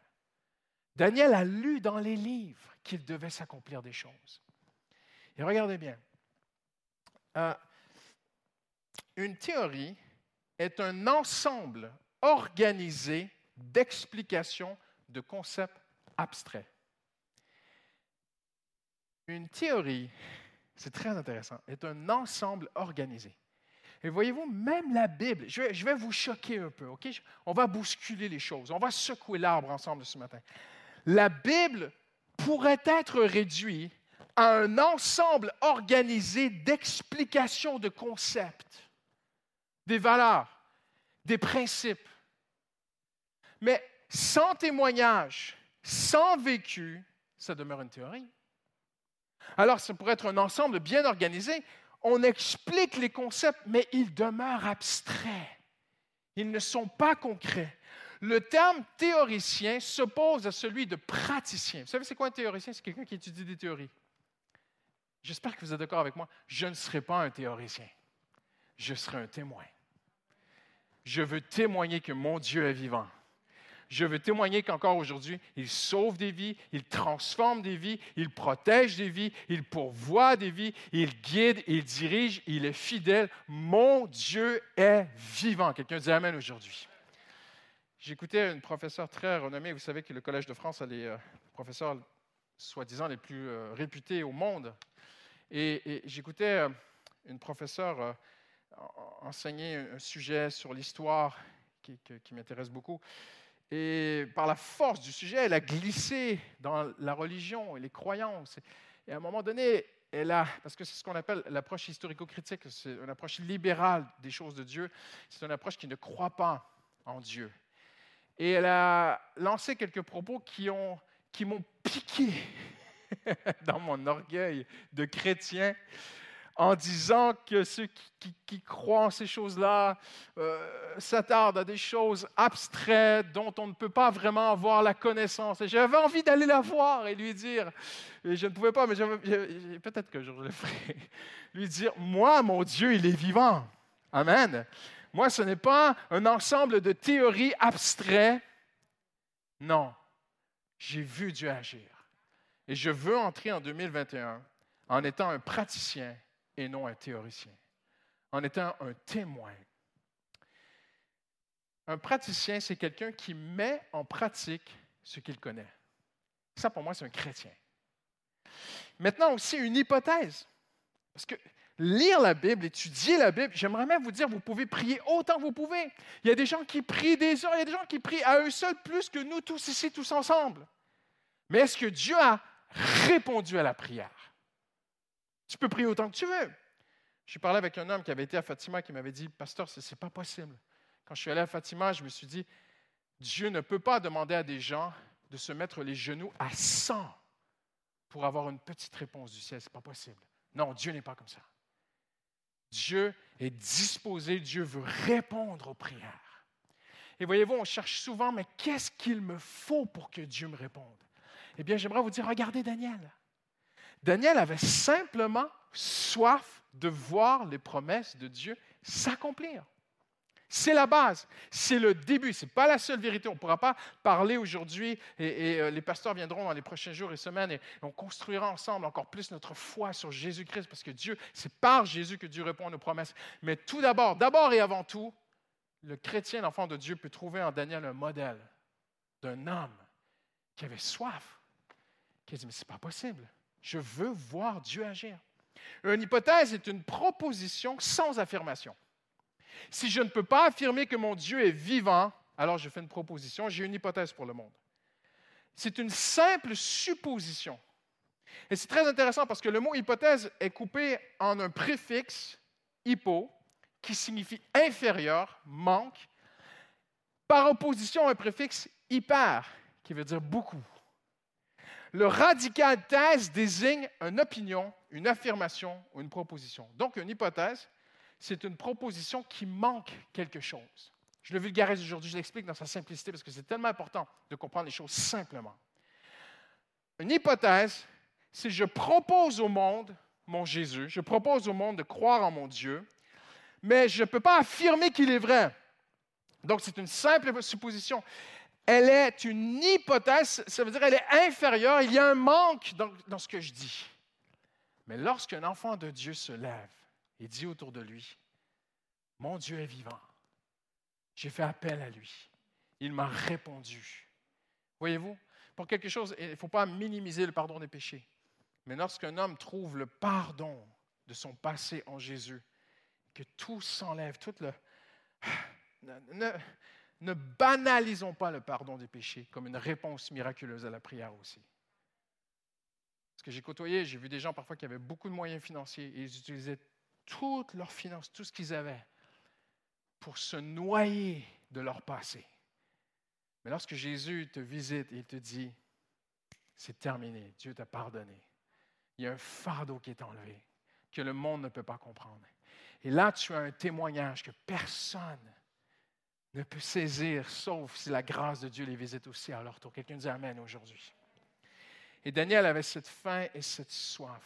Daniel a lu dans les livres qu'il devait s'accomplir des choses. Et regardez bien, euh, une théorie est un ensemble organisé d'explications de concepts abstraits. Une théorie, c'est très intéressant, est un ensemble organisé. Et voyez-vous, même la Bible, je vais, vous choquer un peu, OK? On va bousculer les choses, on va secouer l'arbre ensemble ce matin. La Bible pourrait être réduite à un ensemble organisé d'explications de concepts, des valeurs, des principes. Mais sans témoignage, sans vécu, ça demeure une théorie. Alors, ça pourrait être un ensemble bien organisé. On explique les concepts, mais ils demeurent abstraits. Ils ne sont pas concrets. Le terme théoricien s'oppose à celui de praticien. Vous savez, c'est quoi un théoricien? C'est quelqu'un qui étudie des théories. J'espère que vous êtes d'accord avec moi. Je ne serai pas un théoricien. Je serai un témoin. Je veux témoigner que mon Dieu est vivant. Je veux témoigner qu'encore aujourd'hui, il sauve des vies, il transforme des vies, il protège des vies, il pourvoit des vies, il guide, il dirige, il est fidèle. Mon Dieu est vivant. Quelqu'un dit Amen aujourd'hui. J'écoutais une professeure très renommée. Vous savez que le Collège de France a les euh, professeurs soi-disant les plus euh, réputés au monde. Et, j'écoutais euh, une professeure enseigner un sujet sur l'histoire qui, qui, m'intéresse beaucoup. Et par la force du sujet, elle a glissé dans la religion et les croyances. Et à un moment donné, elle a, parce que c'est ce qu'on appelle l'approche historico-critique, c'est une approche libérale des choses de Dieu, c'est une approche qui ne croit pas en Dieu. Et elle a lancé quelques propos qui m'ont qui piqué dans mon orgueil de chrétien en disant que ceux qui, croient en ces choses-là euh, s'attardent à des choses abstraites dont on ne peut pas vraiment avoir la connaissance. Et j'avais envie d'aller la voir et lui dire, et je ne pouvais pas, mais peut-être que je le ferai, lui dire, moi, mon Dieu, il est vivant. Amen. Moi, ce n'est pas un ensemble de théories abstraites. Non, j'ai vu Dieu agir. Et je veux entrer en 2021 en étant un praticien et non un théoricien, en étant un témoin. Un praticien, c'est quelqu'un qui met en pratique ce qu'il connaît. Ça, pour moi, c'est un chrétien. Maintenant aussi, une hypothèse. Parce que lire la Bible, étudier la Bible, j'aimerais même vous dire, vous pouvez prier autant que vous pouvez. Il y a des gens qui prient des heures, il y a des gens qui prient à eux seuls plus que nous tous ici, tous ensemble. Mais est-ce que Dieu a répondu à la prière? Tu peux prier autant que tu veux. Je parlé avec un homme qui avait été à Fatima qui m'avait dit, Pasteur, ce n'est pas possible. Quand je suis allé à Fatima, je me suis dit, Dieu ne peut pas demander à des gens de se mettre les genoux à 100 pour avoir une petite réponse du ciel. Ce n'est pas possible. Non, Dieu n'est pas comme ça. Dieu est disposé, Dieu veut répondre aux prières. Et voyez-vous, on cherche souvent, mais qu'est-ce qu'il me faut pour que Dieu me réponde? Eh bien, j'aimerais vous dire, regardez Daniel. Daniel avait simplement soif de voir les promesses de Dieu s'accomplir. C'est la base, c'est le début, ce n'est pas la seule vérité. On ne pourra pas parler aujourd'hui et, et, euh, les pasteurs viendront dans les prochains jours et semaines et on construira ensemble encore plus notre foi sur Jésus-Christ parce que Dieu, c'est par Jésus que Dieu répond à nos promesses. Mais tout d'abord, d'abord et avant tout, le chrétien, l'enfant de Dieu, peut trouver en Daniel un modèle d'un homme qui avait soif, qui a dit, mais ce n'est pas possible. Je veux voir Dieu agir. Une hypothèse est une proposition sans affirmation. Si je ne peux pas affirmer que mon Dieu est vivant, alors je fais une proposition, j'ai une hypothèse pour le monde. C'est une simple supposition. Et c'est très intéressant parce que le mot hypothèse est coupé en un préfixe, hypo, qui signifie inférieur, manque, par opposition à un préfixe hyper, qui veut dire beaucoup. Le radical thèse désigne une opinion, une affirmation ou une proposition. Donc, une hypothèse, c'est une proposition qui manque quelque chose. Je le vulgarise aujourd'hui, je l'explique dans sa simplicité parce que c'est tellement important de comprendre les choses simplement. Une hypothèse, c'est je propose au monde mon Jésus, je propose au monde de croire en mon Dieu, mais je ne peux pas affirmer qu'il est vrai. Donc, c'est une simple supposition. Elle est une hypothèse, ça veut dire elle est inférieure, il y a un manque dans, ce que je dis. Mais lorsqu'un enfant de Dieu se lève et dit autour de lui, Mon Dieu est vivant, j'ai fait appel à lui, il m'a répondu. Voyez-vous, pour quelque chose, il ne faut pas minimiser le pardon des péchés. Mais lorsqu'un homme trouve le pardon de son passé en Jésus, que tout s'enlève, tout le... banalisons pas le pardon des péchés comme une réponse miraculeuse à la prière aussi. Parce que j'ai côtoyé, j'ai vu des gens parfois qui avaient beaucoup de moyens financiers et ils utilisaient toutes leurs finances, tout ce qu'ils avaient, pour se noyer de leur passé. Mais lorsque Jésus te visite il te dit, c'est terminé, Dieu t'a pardonné, il y a un fardeau qui est enlevé, que le monde ne peut pas comprendre. Et là, tu as un témoignage que personne ne peut saisir, sauf si la grâce de Dieu les visite aussi à leur tour. Quelqu'un dit Amen aujourd'hui. Et Daniel avait cette faim et cette soif.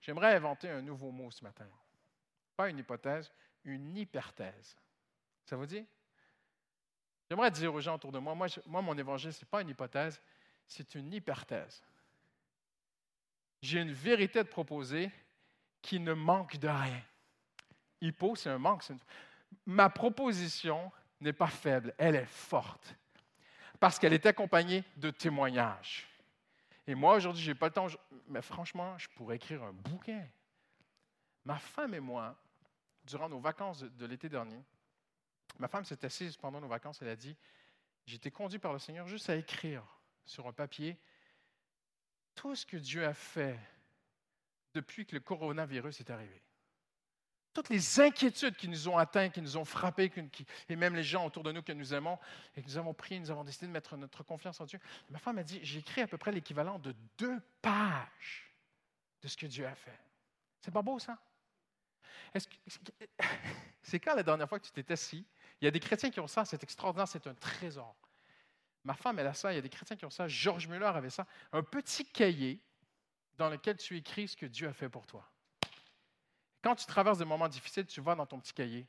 J'aimerais inventer un nouveau mot ce matin. Pas une hypothèse, une hyperthèse. Ça vous dit? J'aimerais dire aux gens autour de moi, moi, mon évangile, ce n'est pas une hypothèse, c'est une hyperthèse. J'ai une vérité à proposer qui ne manque de rien. Hypo, c'est un manque. Ma proposition n'est pas faible, elle est forte, parce qu'elle est accompagnée de témoignages. Et moi, aujourd'hui, je n'ai pas le temps, mais franchement, je pourrais écrire un bouquin. Ma femme et moi, durant nos vacances de, l'été dernier, ma femme s'est assise pendant nos vacances, elle a dit, j'ai été conduit par le Seigneur juste à écrire sur un papier tout ce que Dieu a fait depuis que le coronavirus est arrivé. Toutes les inquiétudes qui nous ont atteints, qui nous ont frappés, et même les gens autour de nous que nous aimons, et que nous avons pris, nous avons décidé de mettre notre confiance en Dieu. Ma femme a dit, j'ai écrit à peu près l'équivalent de deux pages de ce que Dieu a fait. C'est pas beau ça? C'est quand la dernière fois que tu t'es assis? Il y a des chrétiens qui ont ça, c'est extraordinaire, c'est un trésor. Ma femme, elle a ça, il y a des chrétiens qui ont ça. Georges Muller avait ça. Un petit cahier dans lequel tu écris ce que Dieu a fait pour toi. Quand tu traverses des moments difficiles, tu vas dans ton petit cahier.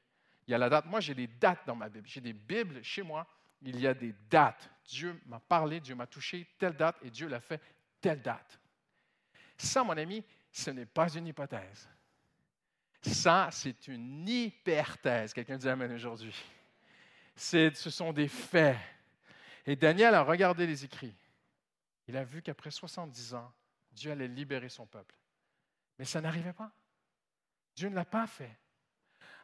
Il y a la date. Moi, j'ai des dates dans ma Bible. J'ai des Bibles chez moi. Il y a des dates. Dieu m'a parlé, Dieu m'a touché, telle date, et Dieu l'a fait, telle date. Ça, mon ami, ce n'est pas une hypothèse. Ça, c'est une hyperthèse. Quelqu'un dit Amen aujourd'hui. Ce sont des faits. Et Daniel a regardé les écrits. Il a vu qu'après 70 ans, Dieu allait libérer son peuple. Mais ça n'arrivait pas. Dieu ne l'a pas fait.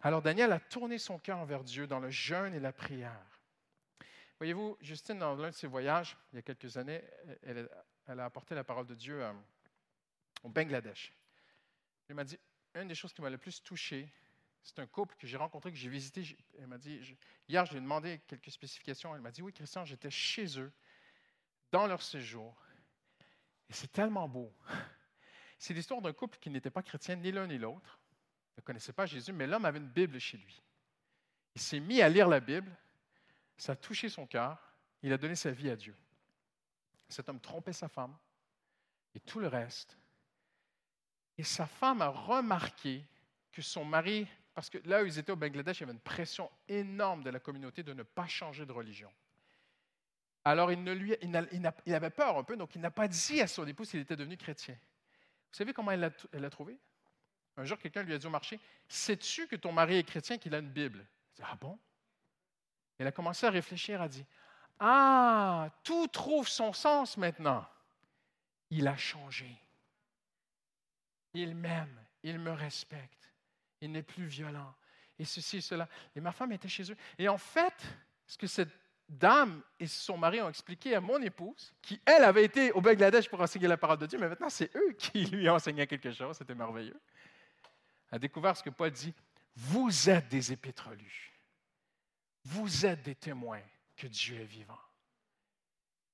Alors Daniel a tourné son cœur vers Dieu dans le jeûne et la prière. Voyez-vous, Justine, dans l'un de ses voyages, il y a quelques années, elle, a apporté la parole de Dieu euh, au Bangladesh. Elle m'a dit, une des choses qui m'a le plus touché, c'est un couple que j'ai rencontré, que j'ai visité. Elle m'a dit, hier, je lui ai demandé quelques spécifications. Elle m'a dit, oui, Christian, j'étais chez eux, dans leur séjour. Et c'est tellement beau. C'est l'histoire d'un couple qui n'était pas chrétien, ni l'un ni l'autre ne connaissait pas Jésus, mais l'homme avait une Bible chez lui. Il s'est mis à lire la Bible, ça a touché son cœur, il a donné sa vie à Dieu. Cet homme trompait sa femme et tout le reste. Et sa femme a remarqué que son mari, parce que là où ils étaient au Bangladesh, il y avait une pression énorme de la communauté de ne pas changer de religion. Alors il, ne lui, il, avait peur un peu, donc il n'a pas dit à son épouse qu'il était devenu chrétien. Vous savez comment elle l'a trouvé? Un jour, quelqu'un lui a dit au marché Sais-tu que ton mari est chrétien, qu'il a une Bible dit, Ah bon Elle a commencé à réfléchir, a dit Ah, tout trouve son sens maintenant. Il a changé. Il m'aime, il me respecte, il n'est plus violent. Et ceci et cela. Et ma femme était chez eux. Et en fait, ce que cette dame et son mari ont expliqué à mon épouse, qui, elle, avait été au Bangladesh pour enseigner la parole de Dieu, mais maintenant, c'est eux qui lui enseignaient quelque chose. C'était merveilleux a découvert ce que Paul dit. Vous êtes des épîtres. Vous êtes des témoins que Dieu est vivant.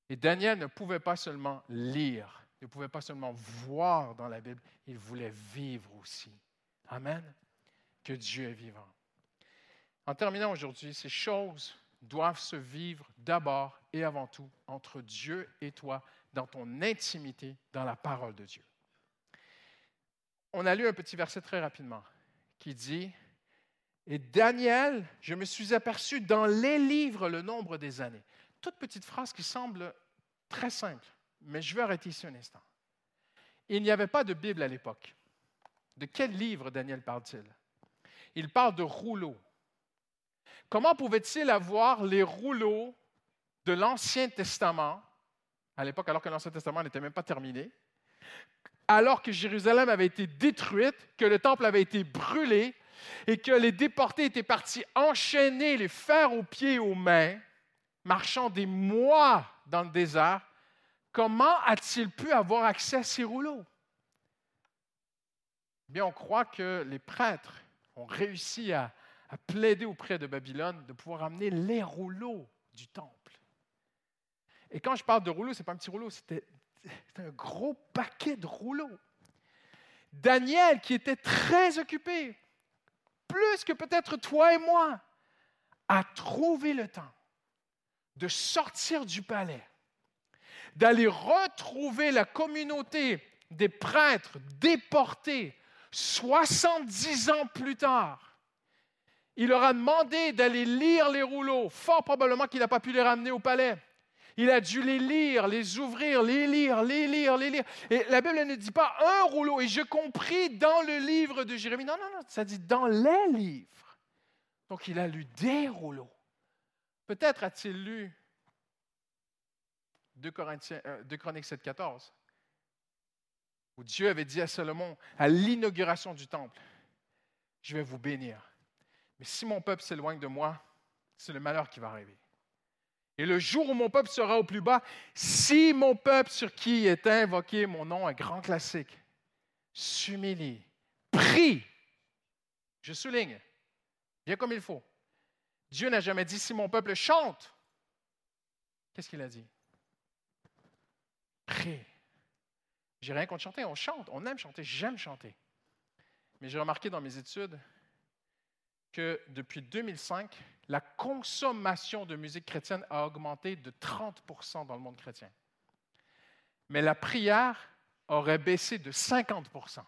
Et Daniel ne pouvait pas seulement lire, ne pouvait pas seulement voir dans la Bible, il voulait vivre aussi. Amen. Que Dieu est vivant. En terminant aujourd'hui, ces choses doivent se vivre d'abord et avant tout entre Dieu et toi, dans ton intimité, dans la parole de Dieu on a lu un petit verset très rapidement qui dit, Et Daniel, je me suis aperçu dans les livres le nombre des années. toute petite phrase qui semble très simple, mais je vais arrêter ici un instant. Il n'y avait pas de Bible à l'époque. De quel livre Daniel parle-t-il? Il parle de rouleaux. Comment pouvait-il avoir les rouleaux de l'Ancien Testament, à l'époque alors que l'Ancien Testament n'était même pas terminé, alors que Jérusalem avait été détruite, que le temple avait été brûlé et que les déportés étaient partis enchaîner les fers aux pieds et aux mains, marchant des mois dans le désert, comment a-t-il pu avoir accès à ces rouleaux? Bien, on croit que les prêtres ont réussi à, à plaider auprès de Babylone de pouvoir amener les rouleaux du temple. Et quand je parle de rouleaux, ce n'est pas un petit rouleau, c'était un gros paquet de rouleaux. Daniel, qui était très occupé, plus que peut-être toi et moi, a trouvé le temps de sortir du palais, d'aller retrouver la communauté des prêtres déportés 70 ans plus tard. Il leur a demandé d'aller lire les rouleaux. Fort probablement qu'il n'a pas pu les ramener au palais. Il a dû les lire, les ouvrir, les lire, les lire, les lire. Et la Bible ne dit pas un rouleau. Et je compris dans le livre de Jérémie. Non, non, non, ça dit dans les livres. Donc il a lu des rouleaux. Peut-être a-t-il lu 2, Corinthiens, 2 Chroniques 7, 14, où Dieu avait dit à Salomon, à l'inauguration du temple, je vais vous bénir. Mais si mon peuple s'éloigne de moi, c'est le malheur qui va arriver. Et le jour où mon peuple sera au plus bas, si mon peuple sur qui est invoqué mon nom, un grand classique, s'humilie, prie, je souligne, bien comme il faut. Dieu n'a jamais dit si mon peuple chante. Qu'est-ce qu'il a dit? Prie. J'ai rien contre chanter, on chante, on aime chanter, j'aime chanter. Mais j'ai remarqué dans mes études que depuis 2005, la consommation de musique chrétienne a augmenté de 30% dans le monde chrétien. Mais la prière aurait baissé de 50%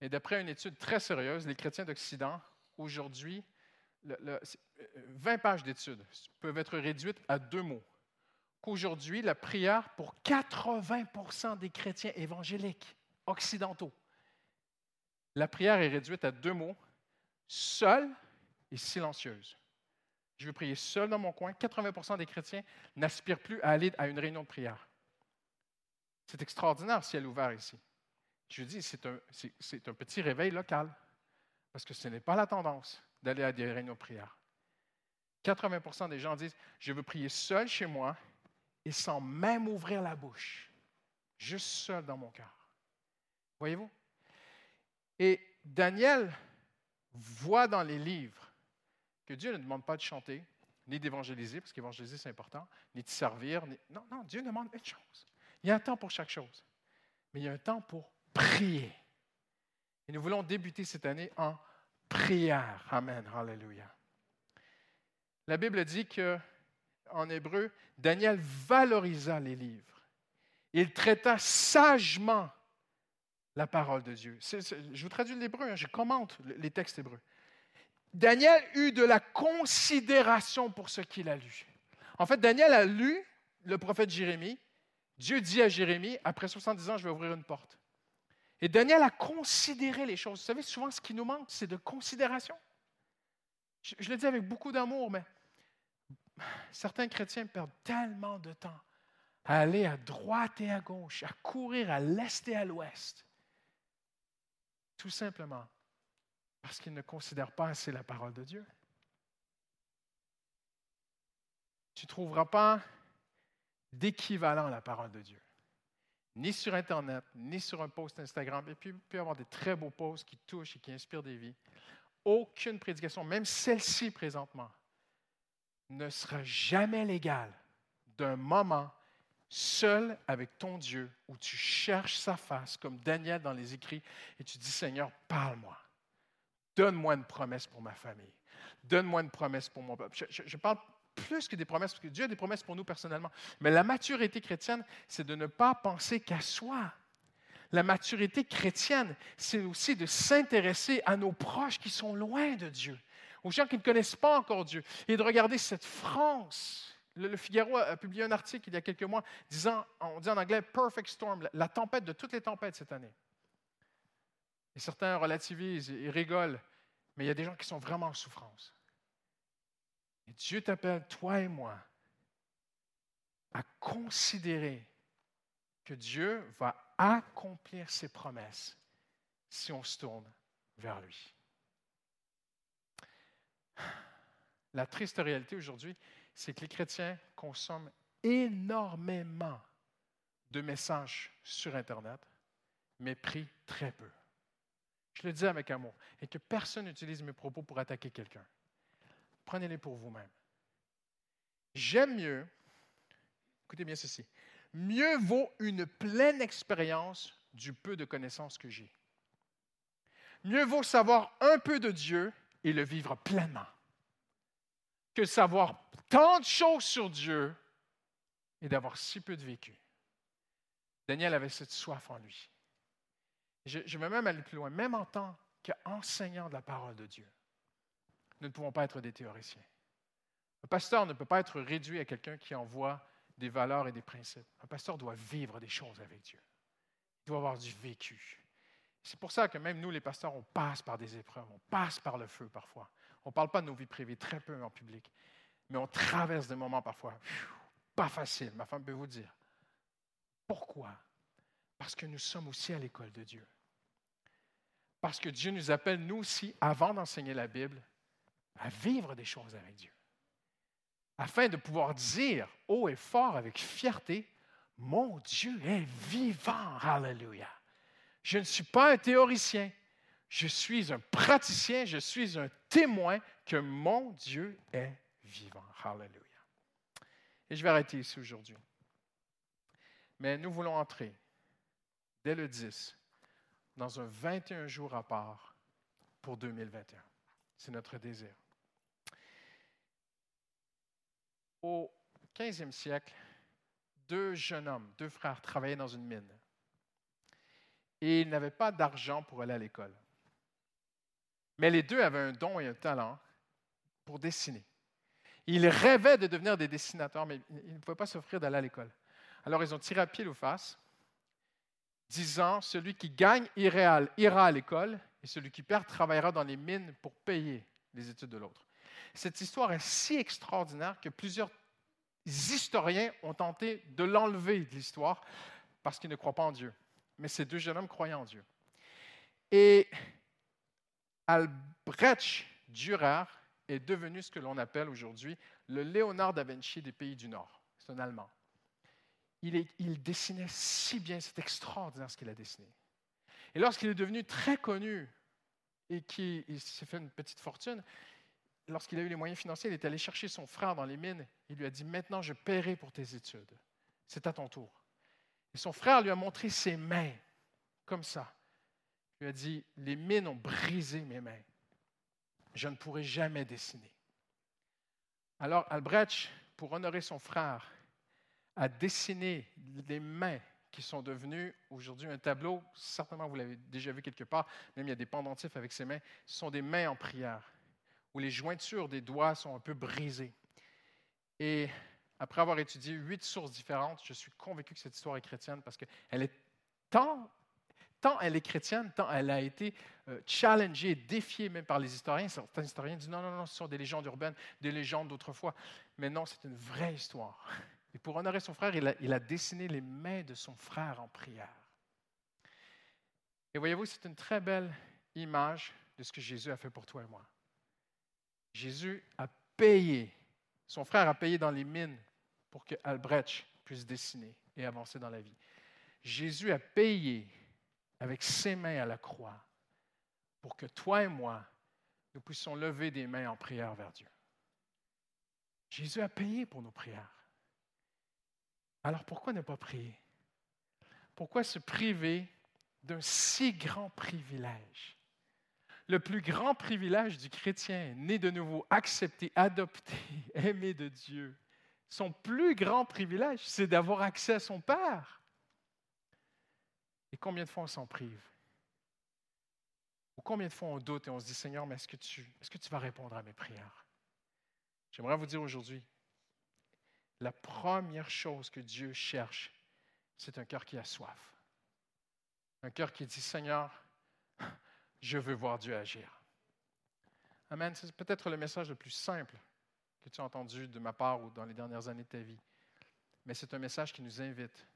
Et d'après une étude très sérieuse, les chrétiens d'Occident, aujourd'hui, 20 pages d'études peuvent être réduites à deux mots. Qu'aujourd'hui, la prière pour 80% des chrétiens évangéliques occidentaux, la prière est réduite à deux mots seule et silencieuse. Je veux prier seul dans mon coin. 80% des chrétiens n'aspirent plus à aller à une réunion de prière. C'est extraordinaire si elle est ouverte ici. Je dis, c'est un, c'est un petit réveil local, parce que ce n'est pas la tendance d'aller à des réunions de prière. 80% des gens disent, je veux prier seul chez moi et sans même ouvrir la bouche, juste seul dans mon cœur. Voyez-vous? Et Daniel voit dans les livres que Dieu ne demande pas de chanter, ni d'évangéliser, parce qu'évangéliser c'est important, ni de servir. Non, non, Dieu demande une chose. Il y a un temps pour chaque chose, mais il y a un temps pour prier. Et nous voulons débuter cette année en prière. Amen. Alléluia. La Bible dit que, en hébreu, Daniel valorisa les livres. Il traita sagement la parole de Dieu. je vous traduis l'hébreu, hein, je commente les textes hébreux. Daniel eut de la considération pour ce qu'il a lu. En fait, Daniel a lu le prophète Jérémie. Dieu dit à Jérémie, après 70 ans, je vais ouvrir une porte. Et Daniel a considéré les choses. Vous savez, souvent, ce qui nous manque, c'est de considération. Je, je le dis avec beaucoup d'amour, mais certains chrétiens perdent tellement de temps à aller à droite et à gauche, à courir à l'est et à l'ouest, tout simplement parce qu'ils ne considèrent pas assez la parole de Dieu. Tu ne trouveras pas d'équivalent à la parole de Dieu. Ni sur Internet, ni sur un post Instagram. Et puis, il peut y avoir des très beaux posts qui touchent et qui inspirent des vies. Aucune prédication, même celle-ci présentement, ne sera jamais l'égale d'un moment seul avec ton Dieu, où tu cherches sa face, comme Daniel dans les écrits, et tu dis, Seigneur, parle-moi. Donne-moi une promesse pour ma famille. Donne-moi une promesse pour mon peuple. Je, parle plus que des promesses, parce que Dieu a des promesses pour nous personnellement. Mais la maturité chrétienne, c'est de ne pas penser qu'à soi. La maturité chrétienne, c'est aussi de s'intéresser à nos proches qui sont loin de Dieu aux gens qui ne connaissent pas encore Dieu, et de regarder cette France. Le, Figaro a, publié un article il y a quelques mois disant, on dit en anglais, perfect storm, la, tempête de toutes les tempêtes cette année. Et certains relativisent et rigolent, mais il y a des gens qui sont vraiment en souffrance. Et Dieu t'appelle, toi et moi, à considérer que Dieu va accomplir ses promesses si on se tourne vers lui. La triste réalité aujourd'hui, c'est que les chrétiens consomment énormément de messages sur Internet, mais prient très peu. Je le dis avec amour, et que personne n'utilise mes propos pour attaquer quelqu'un. Prenez-les pour vous-même. J'aime mieux, écoutez bien ceci, mieux vaut une pleine expérience du peu de connaissances que j'ai. Mieux vaut savoir un peu de Dieu et le vivre pleinement que savoir tant de choses sur Dieu et d'avoir si peu de vécu. Daniel avait cette soif en lui. Je, je vais même aller plus loin, même en tant qu'enseignant de la parole de Dieu. Nous ne pouvons pas être des théoriciens. Un pasteur ne peut pas être réduit à quelqu'un qui envoie des valeurs et des principes. Un pasteur doit vivre des choses avec Dieu. Il doit avoir du vécu. C'est pour ça que même nous, les pasteurs, on passe par des épreuves, on passe par le feu parfois. On ne parle pas de nos vies privées, très peu en public, mais on traverse des moments parfois pas faciles, ma femme peut vous dire. Pourquoi? Parce que nous sommes aussi à l'école de Dieu. Parce que Dieu nous appelle, nous aussi, avant d'enseigner la Bible, à vivre des choses avec Dieu. Afin de pouvoir dire haut et fort avec fierté, mon Dieu est vivant. Alléluia. Je ne suis pas un théoricien. Je suis un praticien, je suis un témoin que mon Dieu est vivant. Alléluia. Et je vais arrêter ici aujourd'hui. Mais nous voulons entrer dès le 10 dans un 21 jours à part pour 2021. C'est notre désir. Au 15e siècle, deux jeunes hommes, deux frères, travaillaient dans une mine. Et ils n'avaient pas d'argent pour aller à l'école. Mais les deux avaient un don et un talent pour dessiner. Ils rêvaient de devenir des dessinateurs, mais ils ne pouvaient pas s'offrir d'aller à l'école. Alors ils ont tiré à pied ou face, disant, celui qui gagne ira à l'école et celui qui perd travaillera dans les mines pour payer les études de l'autre. Cette histoire est si extraordinaire que plusieurs historiens ont tenté de l'enlever de l'histoire parce qu'ils ne croient pas en Dieu. Mais ces deux jeunes hommes croyaient en Dieu. Et Albrecht Dürer est devenu ce que l'on appelle aujourd'hui le Léonard da Vinci des pays du Nord. C'est un Allemand. Il, il, dessinait si bien, c'est extraordinaire ce qu'il a dessiné. Et lorsqu'il est devenu très connu et qu'il s'est fait une petite fortune, lorsqu'il a eu les moyens financiers, il est allé chercher son frère dans les mines. Il lui a dit, maintenant je paierai pour tes études. C'est à ton tour. Et son frère lui a montré ses mains, comme ça. Lui a dit, les mines ont brisé mes mains. Je ne pourrai jamais dessiner. Alors Albrecht, pour honorer son frère, a dessiné les mains qui sont devenues aujourd'hui un tableau. Certainement, vous l'avez déjà vu quelque part. Même il y a des pendentifs avec ses mains. Ce sont des mains en prière, où les jointures des doigts sont un peu brisées. Et après avoir étudié huit sources différentes, je suis convaincu que cette histoire est chrétienne parce qu'elle est tant tant elle est chrétienne, tant elle a été euh, challengée, défiée même par les historiens. Certains historiens disent non, non, non, ce sont des légendes urbaines, des légendes d'autrefois. Mais non, c'est une vraie histoire. Et pour honorer son frère, il a, il a dessiné les mains de son frère en prière. Et voyez-vous, c'est une très belle image de ce que Jésus a fait pour toi et moi. Jésus a payé, son frère a payé dans les mines pour que Albrecht puisse dessiner et avancer dans la vie. Jésus a payé avec ses mains à la croix pour que toi et moi, nous puissions lever des mains en prière vers Dieu. Jésus a payé pour nos prières. Alors pourquoi ne pas prier? Pourquoi se priver d'un si grand privilège? Le plus grand privilège du chrétien, né de nouveau, accepté, adopté, aimé de Dieu, son plus grand privilège, c'est d'avoir accès à son Père. Et combien de fois on s'en prive? Ou combien de fois on doute et on se dit, Seigneur, mais est-ce que tu, est-ce que tu vas répondre à mes prières? J'aimerais vous dire aujourd'hui, la première chose que Dieu cherche, c'est un cœur qui a soif. Un cœur qui dit, Seigneur, je veux voir Dieu agir. Amen. C'est peut-être le message le plus simple que tu as entendu de ma part ou dans les dernières années de ta vie. Mais c'est un message qui nous invite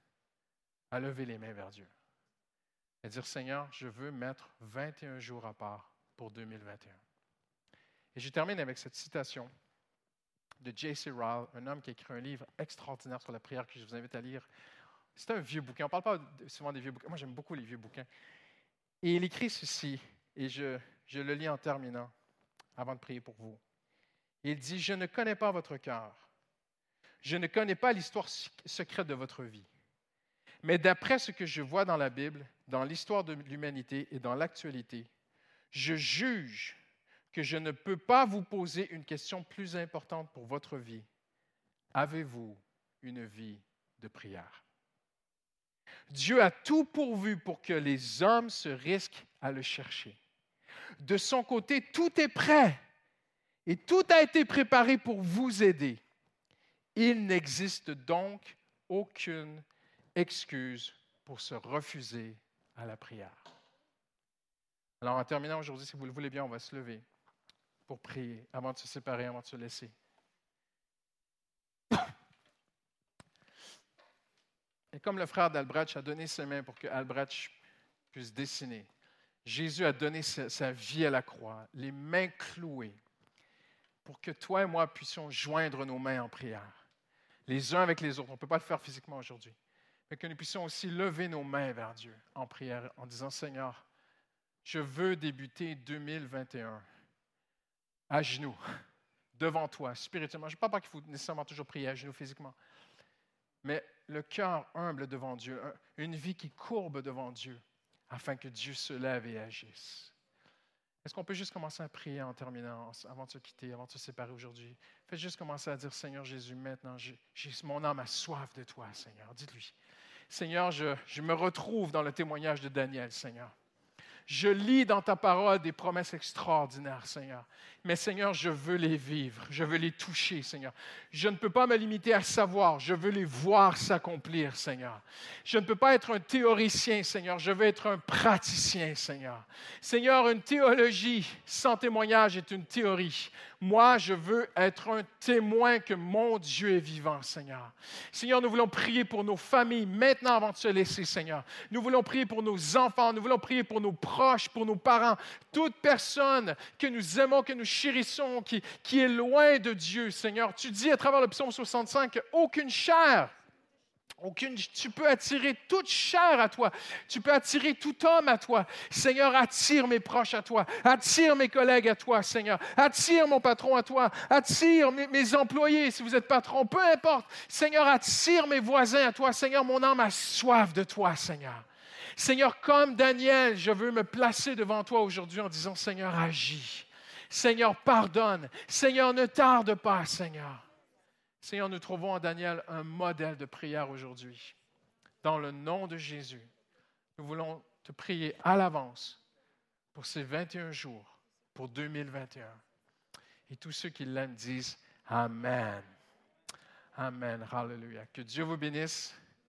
à lever les mains vers Dieu. Et dire, Seigneur, je veux mettre 21 jours à part pour 2021. Et je termine avec cette citation de J.C. Ryle, un homme qui a écrit un livre extraordinaire sur la prière que je vous invite à lire. C'est un vieux bouquin. On ne parle pas souvent des vieux bouquins. Moi, j'aime beaucoup les vieux bouquins. Et il écrit ceci, et je, je le lis en terminant, avant de prier pour vous. Il dit, je ne connais pas votre cœur. Je ne connais pas l'histoire secrète de votre vie. Mais d'après ce que je vois dans la Bible, dans l'histoire de l'humanité et dans l'actualité, je juge que je ne peux pas vous poser une question plus importante pour votre vie. Avez-vous une vie de prière? Dieu a tout pourvu pour que les hommes se risquent à le chercher. De son côté, tout est prêt et tout a été préparé pour vous aider. Il n'existe donc aucune excuse pour se refuser à la prière. Alors en terminant aujourd'hui, si vous le voulez bien, on va se lever pour prier avant de se séparer, avant de se laisser. Et comme le frère d'Albrecht a donné ses mains pour que Albrecht puisse dessiner, Jésus a donné sa, vie à la croix, les mains clouées, pour que toi et moi puissions joindre nos mains en prière, les uns avec les autres. On ne peut pas le faire physiquement aujourd'hui, mais que nous puissions aussi lever nos mains vers Dieu en prière en disant, Seigneur, je veux débuter 2021 à genoux, devant toi, spirituellement. Je ne parle pas qu'il faut nécessairement toujours prier à genoux physiquement, mais le cœur humble devant Dieu, une vie qui courbe devant Dieu, afin que Dieu se lève et agisse. Est-ce qu'on peut juste commencer à prier en terminant, avant de se quitter, avant de se séparer aujourd'hui? Faites juste commencer à dire, Seigneur Jésus, maintenant, mon âme a soif de toi, Seigneur. Dites-lui, Seigneur, je, me retrouve dans le témoignage de Daniel, Seigneur. Je lis dans ta parole des promesses extraordinaires, Seigneur. Mais Seigneur, je veux les vivre, je veux les toucher, Seigneur. Je ne peux pas me limiter à savoir, je veux les voir s'accomplir, Seigneur. Je ne peux pas être un théoricien, Seigneur, je veux être un praticien, Seigneur. Seigneur, une théologie sans témoignage est une théorie. Moi, je veux être un témoin que mon Dieu est vivant, Seigneur. Seigneur, nous voulons prier pour nos familles maintenant avant de se laisser, Seigneur. Nous voulons prier pour nos enfants, nous voulons prier pour nos proches, pour nos parents, toute personne que nous aimons, que nous chérissons, qui, est loin de Dieu, Seigneur. Tu dis à travers le psaume 65 qu'aucune chair aucune, tu peux attirer toute chair à toi. Tu peux attirer tout homme à toi. Seigneur, attire mes proches à toi. Attire mes collègues à toi, Seigneur. Attire mon patron à toi. Attire mes, mes employés, si vous êtes patron, peu importe. Seigneur, attire mes voisins à toi. Seigneur, mon âme a soif de toi, Seigneur. Seigneur, comme Daniel, je veux me placer devant toi aujourd'hui en disant, Seigneur, agis. Seigneur, pardonne. Seigneur, ne tarde pas, Seigneur. Seigneur, nous trouvons en Daniel un modèle de prière aujourd'hui. Dans le nom de Jésus, nous voulons te prier à l'avance pour ces 21 jours, pour 2021. Et tous ceux qui l'aiment disent Amen. Amen. Hallelujah. Que Dieu vous bénisse.